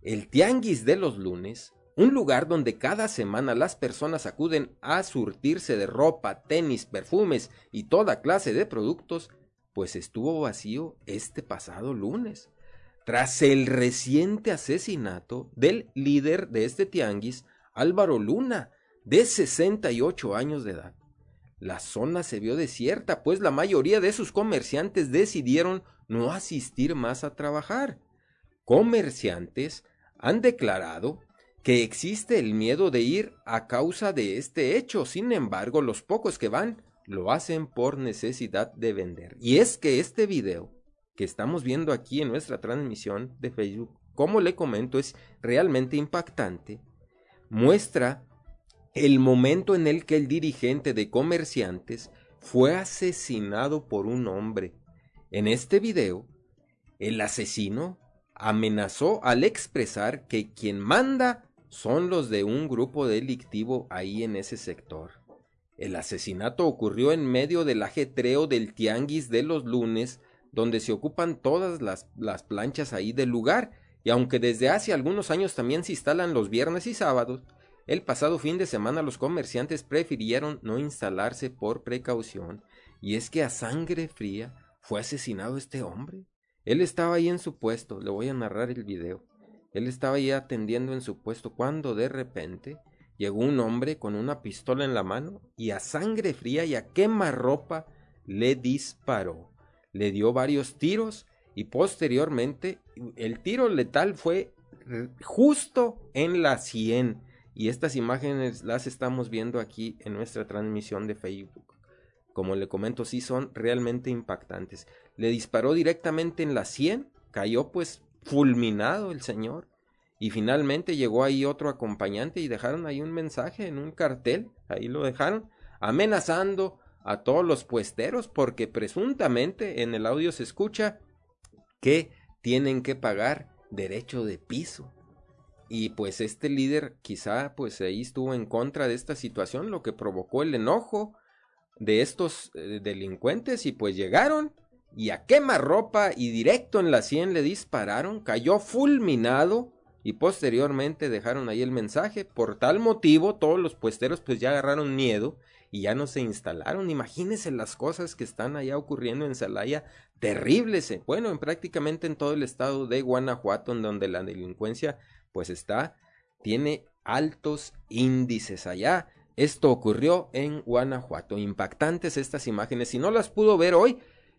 El tianguis de los lunes, un lugar donde cada semana las personas acuden a surtirse de ropa, tenis, perfumes y toda clase de productos, pues estuvo vacío este pasado lunes tras el reciente asesinato del líder de este tianguis, Álvaro Luna, de 68 años de edad. La zona se vio desierta, pues la mayoría de sus comerciantes decidieron no asistir más a trabajar. Comerciantes han declarado que existe el miedo de ir a causa de este hecho, sin embargo los pocos que van lo hacen por necesidad de vender. Y es que este video que estamos viendo aquí en nuestra transmisión de Facebook, como le comento, es realmente impactante. Muestra el momento en el que el dirigente de comerciantes fue asesinado por un hombre. En este video, el asesino amenazó al expresar que quien manda son los de un grupo delictivo ahí en ese sector. El asesinato ocurrió en medio del ajetreo del tianguis de los lunes donde se ocupan todas las, las planchas ahí del lugar, y aunque desde hace algunos años también se instalan los viernes y sábados, el pasado fin de semana los comerciantes prefirieron no instalarse por precaución, y es que a sangre fría fue asesinado este hombre. Él estaba ahí en su puesto, le voy a narrar el video. Él estaba ahí atendiendo en su puesto cuando de repente llegó un hombre con una pistola en la mano y a sangre fría y a quemarropa le disparó. Le dio varios tiros y posteriormente el tiro letal fue justo en la sien. Y estas imágenes las estamos viendo aquí en nuestra transmisión de Facebook. Como le comento, sí son realmente impactantes. Le disparó directamente en la sien, cayó pues fulminado el señor. Y finalmente llegó ahí otro acompañante y dejaron ahí un mensaje en un cartel, ahí lo dejaron, amenazando a todos los puesteros porque presuntamente en el audio se escucha que tienen que pagar derecho de piso. Y pues este líder quizá pues ahí estuvo en contra de esta situación, lo que provocó el enojo de estos eh, delincuentes y pues llegaron y a quemarropa y directo en la sien le dispararon, cayó fulminado y posteriormente dejaron ahí el mensaje. Por tal motivo todos los puesteros pues ya agarraron miedo y ya no se instalaron. Imagínense las cosas que están allá ocurriendo en Celaya terribles, eh. bueno, en prácticamente en todo el estado de Guanajuato, en donde la delincuencia pues está, tiene altos índices allá. Esto ocurrió en Guanajuato. Impactantes estas imágenes. Si no las pudo ver hoy,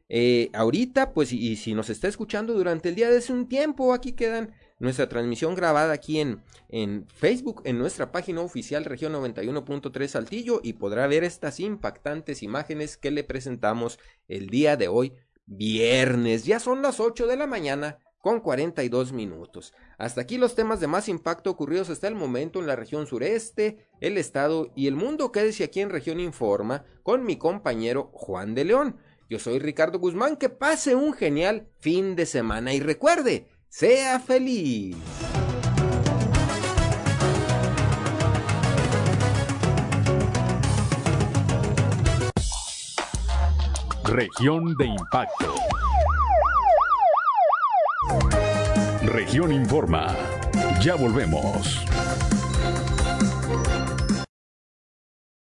eh, ahorita, pues, y, si nos está escuchando durante el día de hace un tiempo, aquí quedan nuestra transmisión grabada aquí en, en Facebook, en nuestra página oficial Región 91.3 Saltillo, y podrá ver estas impactantes imágenes que le presentamos el día de hoy, viernes. Ya son las 8 de la mañana con 42 minutos. Hasta aquí los temas de más impacto ocurridos hasta el momento en la región sureste, el estado y el mundo. Quédese aquí en Región Informa con mi compañero Juan de León. Yo soy Ricardo Guzmán, que pase un genial fin de semana y recuerde, sea feliz. Región de Impacto. Región Informa. Ya volvemos.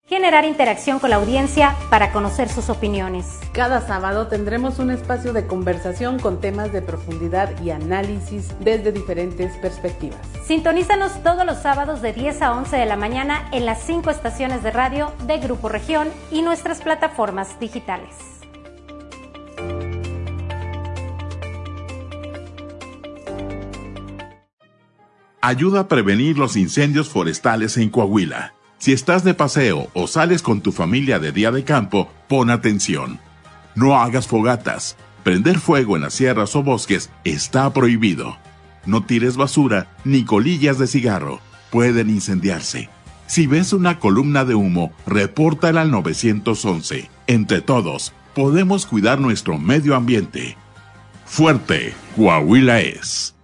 Generar interacción con la audiencia para conocer sus opiniones. Cada sábado tendremos un espacio de conversación con temas de profundidad y análisis desde diferentes perspectivas. Sintonízanos todos los sábados de 10 a 11 de la mañana en las cinco estaciones de radio de Grupo Región y nuestras plataformas digitales. ayuda a prevenir los incendios forestales en Coahuila. Si estás de paseo o sales con tu familia de día de campo, pon atención. No hagas fogatas. Prender fuego en las sierras o bosques está prohibido. No tires basura ni colillas de cigarro. Pueden incendiarse. Si ves una columna de humo, repórtala al 911. Entre todos, podemos cuidar nuestro medio ambiente. Fuerte, Coahuila es.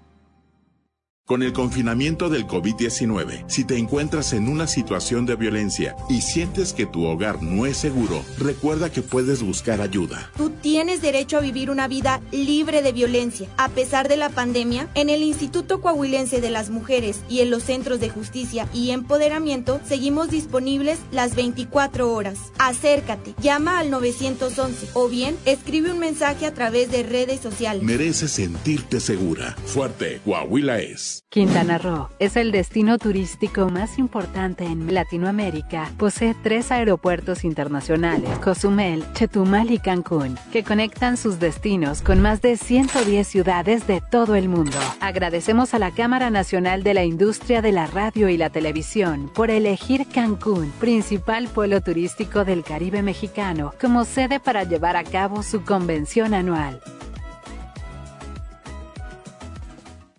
Con el confinamiento del COVID-19, si te encuentras en una situación de violencia y sientes que tu hogar no es seguro, recuerda que puedes buscar ayuda. Tú tienes derecho a vivir una vida libre de violencia. A pesar de la pandemia, en el Instituto Coahuilense de las Mujeres y en los Centros de Justicia y Empoderamiento seguimos disponibles las 24 horas. Acércate, llama al 911 o bien escribe un mensaje a través de redes sociales. Mereces sentirte segura. Fuerte, Coahuila es. Quintana Roo es el destino turístico más importante en Latinoamérica. Posee tres aeropuertos internacionales, Cozumel, Chetumal y Cancún, que conectan sus destinos con más de 110 ciudades de todo el mundo. Agradecemos a la Cámara Nacional de la Industria de la Radio y la Televisión por elegir Cancún, principal pueblo turístico del Caribe mexicano, como sede para llevar a cabo su convención anual.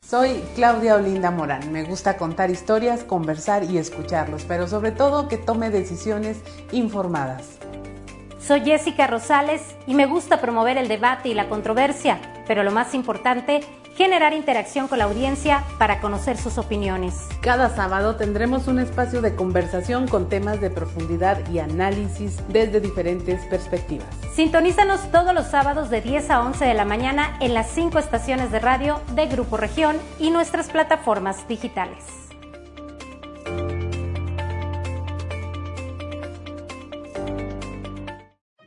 Soy Claudia Olinda Morán. Me gusta contar historias, conversar y escucharlos, pero sobre todo que tome decisiones informadas. Soy Jessica Rosales y me gusta promover el debate y la controversia, pero lo más importante, generar interacción con la audiencia para conocer sus opiniones. Cada sábado tendremos un espacio de conversación con temas de profundidad y análisis desde diferentes perspectivas. Sintonízanos todos los sábados de 10 a 11 de la mañana en las cinco estaciones de radio de Grupo Región y nuestras plataformas digitales.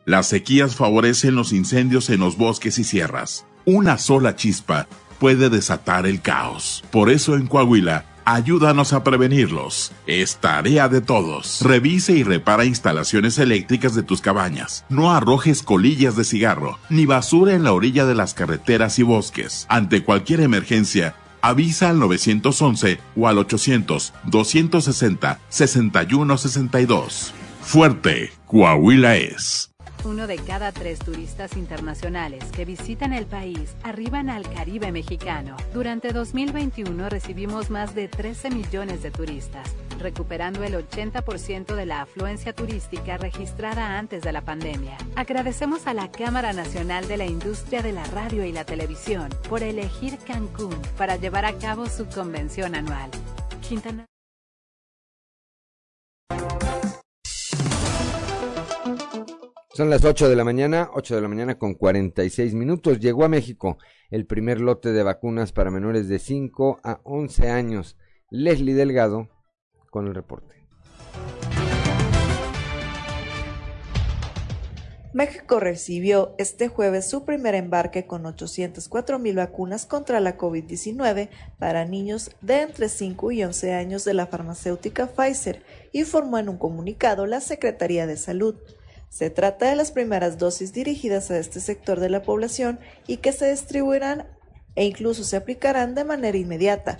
Las sequías favorecen los incendios en los bosques y sierras. Una sola chispa puede desatar el caos. Por eso en Coahuila, ayúdanos a prevenirlos. Es tarea de todos. Revise y repara instalaciones eléctricas de tus cabañas. No arrojes colillas de cigarro, ni basura en la orilla de las carreteras y bosques. Ante cualquier emergencia, avisa al 911 o al 800-260-6162. Fuerte, Coahuila es. Uno de cada tres turistas internacionales que visitan el país arriban al Caribe mexicano. Durante 2021 recibimos más de 13 millones de turistas, recuperando el 80% de la afluencia turística registrada antes de la pandemia. Agradecemos a la Cámara Nacional de la Industria de la Radio y la Televisión por elegir Cancún para llevar a cabo su convención anual. Quintana Son las 8 de la mañana, 8 de la mañana con 46 minutos. Llegó a México el primer lote de vacunas para menores de 5 a 11 años. Leslie Delgado con el reporte. México recibió este jueves su primer embarque con 804 mil vacunas contra la COVID-19 para niños de entre 5 y 11 años de la farmacéutica Pfizer, informó en un comunicado la Secretaría de Salud. Se trata de las primeras dosis dirigidas a este sector de la población y que se distribuirán e incluso se aplicarán de manera inmediata.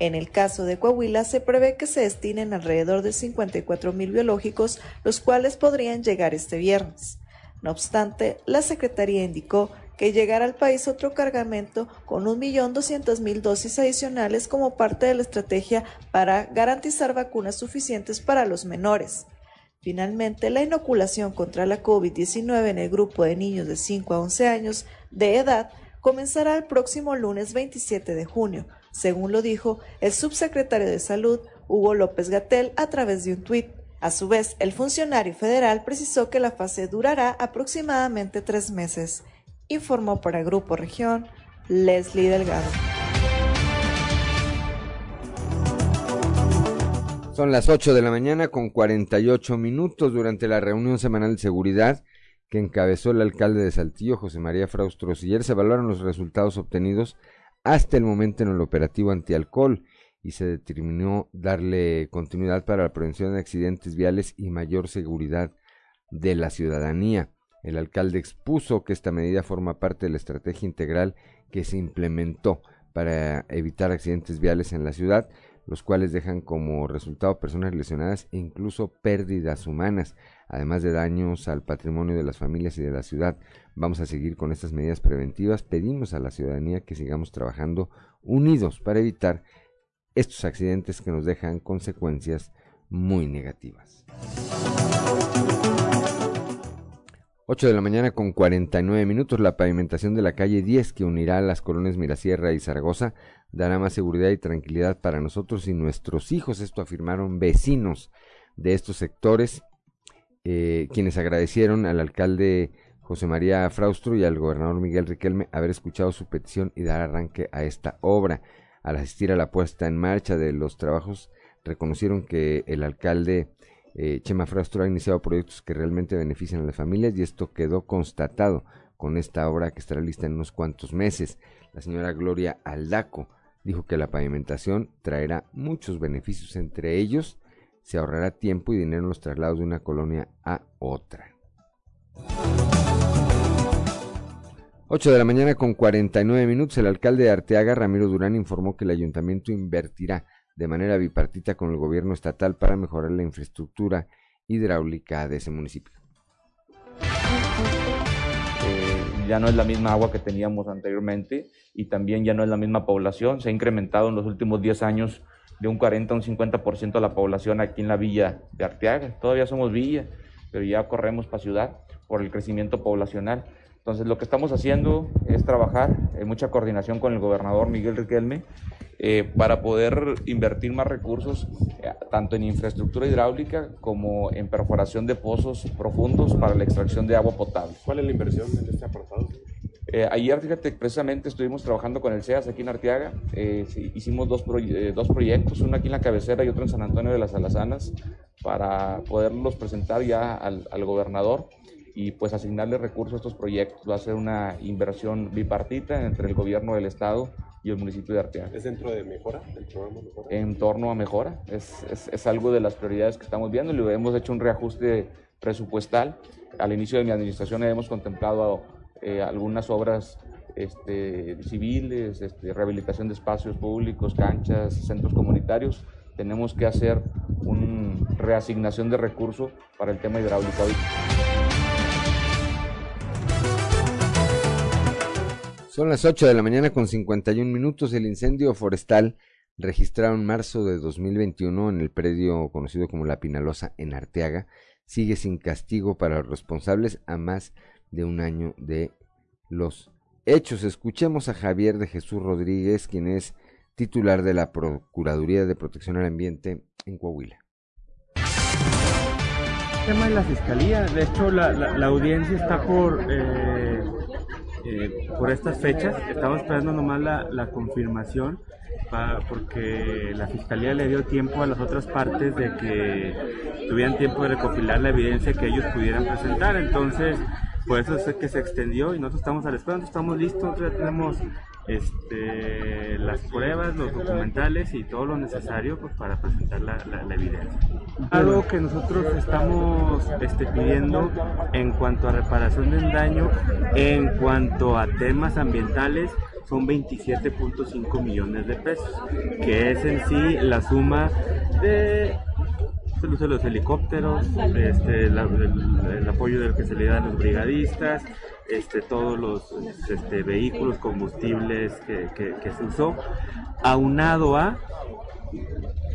En el caso de Coahuila se prevé que se destinen alrededor de 54 mil biológicos, los cuales podrían llegar este viernes. No obstante, la Secretaría indicó que llegará al país otro cargamento con 1.200.000 dosis adicionales como parte de la estrategia para garantizar vacunas suficientes para los menores. Finalmente, la inoculación contra la COVID-19 en el grupo de niños de 5 a 11 años de edad comenzará el próximo lunes 27 de junio, según lo dijo el subsecretario de Salud, Hugo López Gatel, a través de un tuit. A su vez, el funcionario federal precisó que la fase durará aproximadamente tres meses. Informó para Grupo Región Leslie Delgado. Son las 8 de la mañana con 48 minutos durante la reunión semanal de seguridad que encabezó el alcalde de Saltillo, José María Fraustro Ayer se evaluaron los resultados obtenidos hasta el momento en el operativo antialcohol y se determinó darle continuidad para la prevención de accidentes viales y mayor seguridad de la ciudadanía. El alcalde expuso que esta medida forma parte de la estrategia integral que se implementó para evitar accidentes viales en la ciudad los cuales dejan como resultado personas lesionadas e incluso pérdidas humanas, además de daños al patrimonio de las familias y de la ciudad. Vamos a seguir con estas medidas preventivas. Pedimos a la ciudadanía que sigamos trabajando unidos para evitar estos accidentes que nos dejan consecuencias muy negativas. 8 de la mañana con 49 minutos, la pavimentación de la calle 10 que unirá las colonias Mirasierra y Zaragoza dará más seguridad y tranquilidad para nosotros y nuestros hijos. Esto afirmaron vecinos de estos sectores, eh, quienes agradecieron al alcalde José María Fraustro y al gobernador Miguel Riquelme haber escuchado su petición y dar arranque a esta obra. Al asistir a la puesta en marcha de los trabajos, reconocieron que el alcalde eh, Chema Fraustro ha iniciado proyectos que realmente benefician a las familias y esto quedó constatado con esta obra que estará lista en unos cuantos meses. La señora Gloria Aldaco dijo que la pavimentación traerá muchos beneficios, entre ellos se ahorrará tiempo y dinero en los traslados de una colonia a otra. 8 de la mañana con 49 minutos, el alcalde de Arteaga, Ramiro Durán, informó que el ayuntamiento invertirá de manera bipartita con el gobierno estatal para mejorar la infraestructura hidráulica de ese municipio. Eh, ya no es la misma agua que teníamos anteriormente y también ya no es la misma población. Se ha incrementado en los últimos 10 años de un 40 a un 50% la población aquí en la villa de Arteaga. Todavía somos villa, pero ya corremos para ciudad por el crecimiento poblacional. Entonces lo que estamos haciendo es trabajar en mucha coordinación con el gobernador Miguel Riquelme eh, para poder invertir más recursos eh, tanto en infraestructura hidráulica como en perforación de pozos profundos para la extracción de agua potable. ¿Cuál es la inversión en este apartado? Eh, ayer, fíjate, precisamente estuvimos trabajando con el CEAS aquí en Arteaga. hicimos dos, dos proyectos, uno aquí en la cabecera y otro en San Antonio de las Alazanas, para poderlos presentar ya al, al gobernador y pues asignarle recursos a estos proyectos. Va a ser una inversión bipartita entre el gobierno del estado y el municipio de Arteaga. ¿Es dentro de Mejora, del programa Mejora? En torno a Mejora, es, es, es algo de las prioridades que estamos viendo y hemos hecho un reajuste presupuestal. Al inicio de mi administración hemos contemplado eh, algunas obras este, civiles, este, rehabilitación de espacios públicos, canchas, centros comunitarios. Tenemos que hacer una reasignación de recursos para el tema hidráulico. Son las 8 de la mañana con 51 minutos. El incendio forestal registrado en marzo de 2021 en el predio conocido como La Pinalosa en Arteaga sigue sin castigo para los responsables a más de un año de los hechos. Escuchemos a Javier de Jesús Rodríguez, quien es titular de la Procuraduría de Protección al Ambiente en Coahuila. El tema de la fiscalía, de hecho la, audiencia está por eh, eh, por estas fechas. Estamos esperando nomás la, la confirmación pa, porque la fiscalía le dio tiempo a las otras partes de que tuvieran tiempo de recopilar la evidencia que ellos pudieran presentar. Entonces, por eso es que se extendió y nosotros estamos a la espera, estamos listos, nosotros ya tenemos este, las pruebas, los documentales y todo lo necesario pues, para presentar la, la, la, evidencia. Algo que nosotros estamos este, pidiendo en cuanto a reparación del daño, en cuanto a temas ambientales, son 27.5 millones de pesos, que es en sí la suma de el uso de los helicópteros, este, el, el, apoyo del que se le da a los brigadistas, este, todos los este, vehículos, combustibles que, que, que se usó, aunado a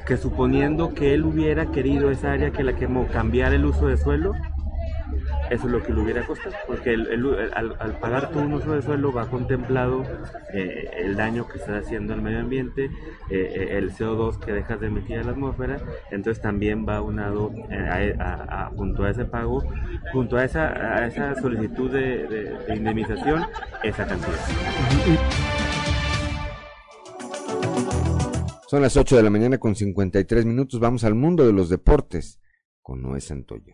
que suponiendo que él hubiera querido esa área que la quemó cambiar el uso de suelo, eso es lo que le hubiera costado, porque al, pagar tu uso de suelo va contemplado eh, el daño que está haciendo al medio ambiente, eh, el CO2 que dejas de emitir a la atmósfera, entonces también va unado eh, junto a ese pago, junto a esa, a esa solicitud de, de indemnización, esa cantidad. Son las 8 de la mañana con 53 minutos, vamos al mundo de los deportes con Noé Santoyo.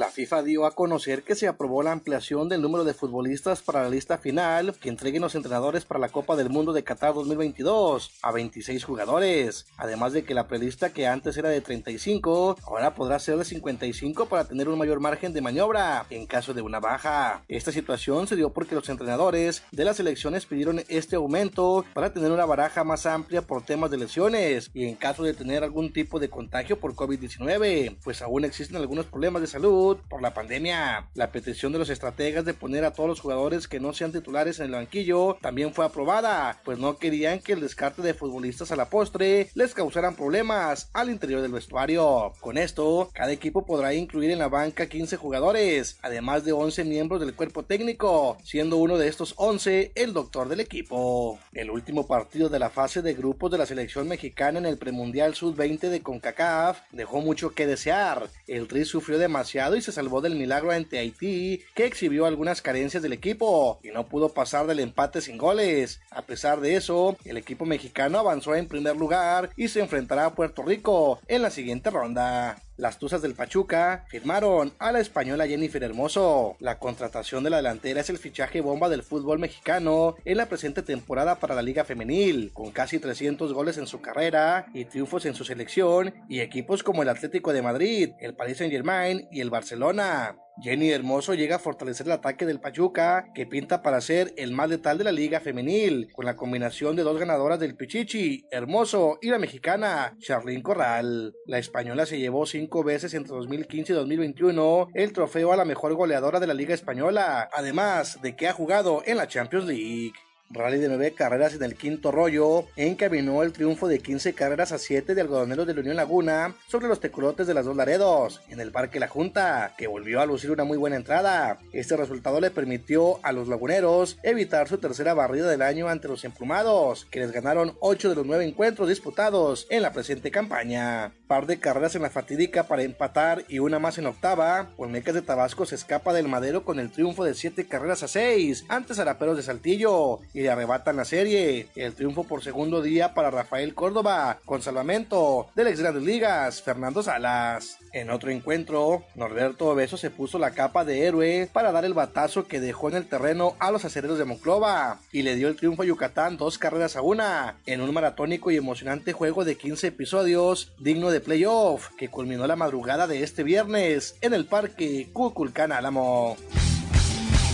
La FIFA dio a conocer que se aprobó la ampliación del número de futbolistas para la lista final que entreguen los entrenadores para la Copa del Mundo de Qatar 2022 a 26 jugadores, además de que la prelista que antes era de 35 ahora podrá ser de 55 para tener un mayor margen de maniobra en caso de una baja. Esta situación se dio porque los entrenadores de las selecciones pidieron este aumento para tener una baraja más amplia por temas de lesiones y en caso de tener algún tipo de contagio por COVID-19, pues aún existen algunos problemas de salud por la pandemia. La petición de los estrategas de poner a todos los jugadores que no sean titulares en el banquillo también fue aprobada, pues no querían que el descarte de futbolistas a la postre les causaran problemas al interior del vestuario. Con esto, cada equipo podrá incluir en la banca 15 jugadores, además de 11 miembros del cuerpo técnico, siendo uno de estos 11 el doctor del equipo. El último partido de la fase de grupos de la selección mexicana en el premundial sub-20 de CONCACAF dejó mucho que desear. El Tri sufrió demasiado y se salvó del milagro ante Haití, que exhibió algunas carencias del equipo y no pudo pasar del empate sin goles. A pesar de eso, el equipo mexicano avanzó en primer lugar y se enfrentará a Puerto Rico en la siguiente ronda. Las Tuzas del Pachuca firmaron a la española Jennifer Hermoso. La contratación de la delantera es el fichaje bomba del fútbol mexicano en la presente temporada para la Liga Femenil, con casi 300 goles en su carrera y triunfos en su selección y equipos como el Atlético de Madrid, el Paris Saint-Germain y el Barcelona. Jenny Hermoso llega a fortalecer el ataque del Pachuca, que pinta para ser el más letal de la liga femenil, con la combinación de dos ganadoras del Pichichi, Hermoso, y la mexicana, Charlene Corral. La española se llevó cinco veces entre 2015 y 2021 el trofeo a la mejor goleadora de la liga española, además de que ha jugado en la Champions League. Rally de 9 carreras en el quinto rollo encaminó el triunfo de 15 carreras a 7 de algodoneros de la Unión Laguna sobre los tecolotes de las dos Laredos en el Parque La Junta, que volvió a lucir una muy buena entrada. Este resultado le permitió a los laguneros evitar su tercera barrida del año ante los emplumados, que les ganaron 8 de los 9 encuentros disputados en la presente campaña. Par de carreras en la fatídica para empatar y una más en octava, Olmecas de Tabasco se escapa del madero con el triunfo de 7 carreras a 6 ante Zaraperos de Saltillo y y arrebatan la serie. El triunfo por segundo día para Rafael Córdoba con salvamento del ex Grandes Ligas, Fernando Salas. En otro encuentro, Norberto Obeso se puso la capa de héroe para dar el batazo que dejó en el terreno a los acereros de Monclova y le dio el triunfo a Yucatán dos carreras a una en un maratónico y emocionante juego de 15 episodios digno de playoff que culminó la madrugada de este viernes en el parque Cuculcán Álamo.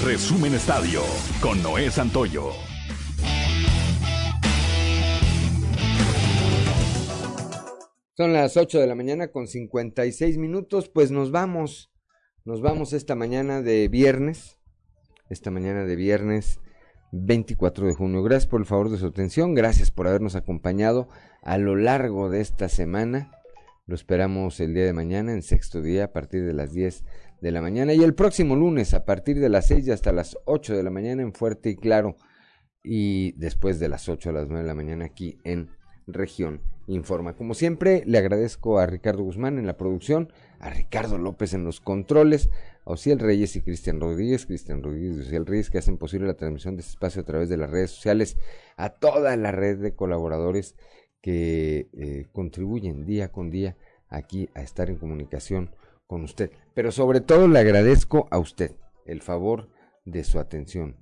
Resumen Estadio con Noé Santoyo. Son las 8 de la mañana con 56 minutos, pues nos vamos, nos vamos esta mañana de viernes, esta mañana de viernes 24 de junio. Gracias por el favor de su atención, gracias por habernos acompañado a lo largo de esta semana. Lo esperamos el día de mañana en sexto día a partir de las 10 de la mañana y el próximo lunes a partir de las 6 y hasta las 8 de la mañana en Fuerte y Claro y después de las 8 a las 9 de la mañana aquí en Región Informa. Como siempre, le agradezco a Ricardo Guzmán en la producción, a Ricardo López en los controles, a Ociel Reyes y Cristian Rodríguez, Cristian Rodríguez y Ociel Reyes que hacen posible la transmisión de este espacio a través de las redes sociales, a toda la red de colaboradores que eh, contribuyen día con día aquí a estar en comunicación con usted. Pero sobre todo le agradezco a usted el favor de su atención.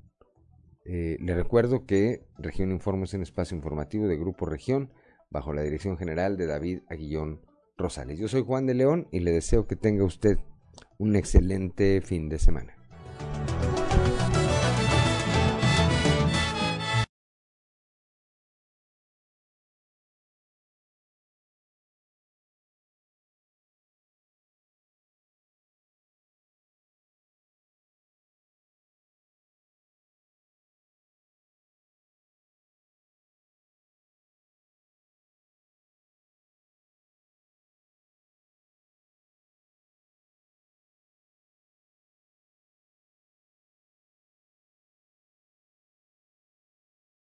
Eh, le recuerdo que Región Informa es un espacio informativo de Grupo Región bajo la dirección general de David Aguillón Rosales. Yo soy Juan de León y le deseo que tenga usted un excelente fin de semana.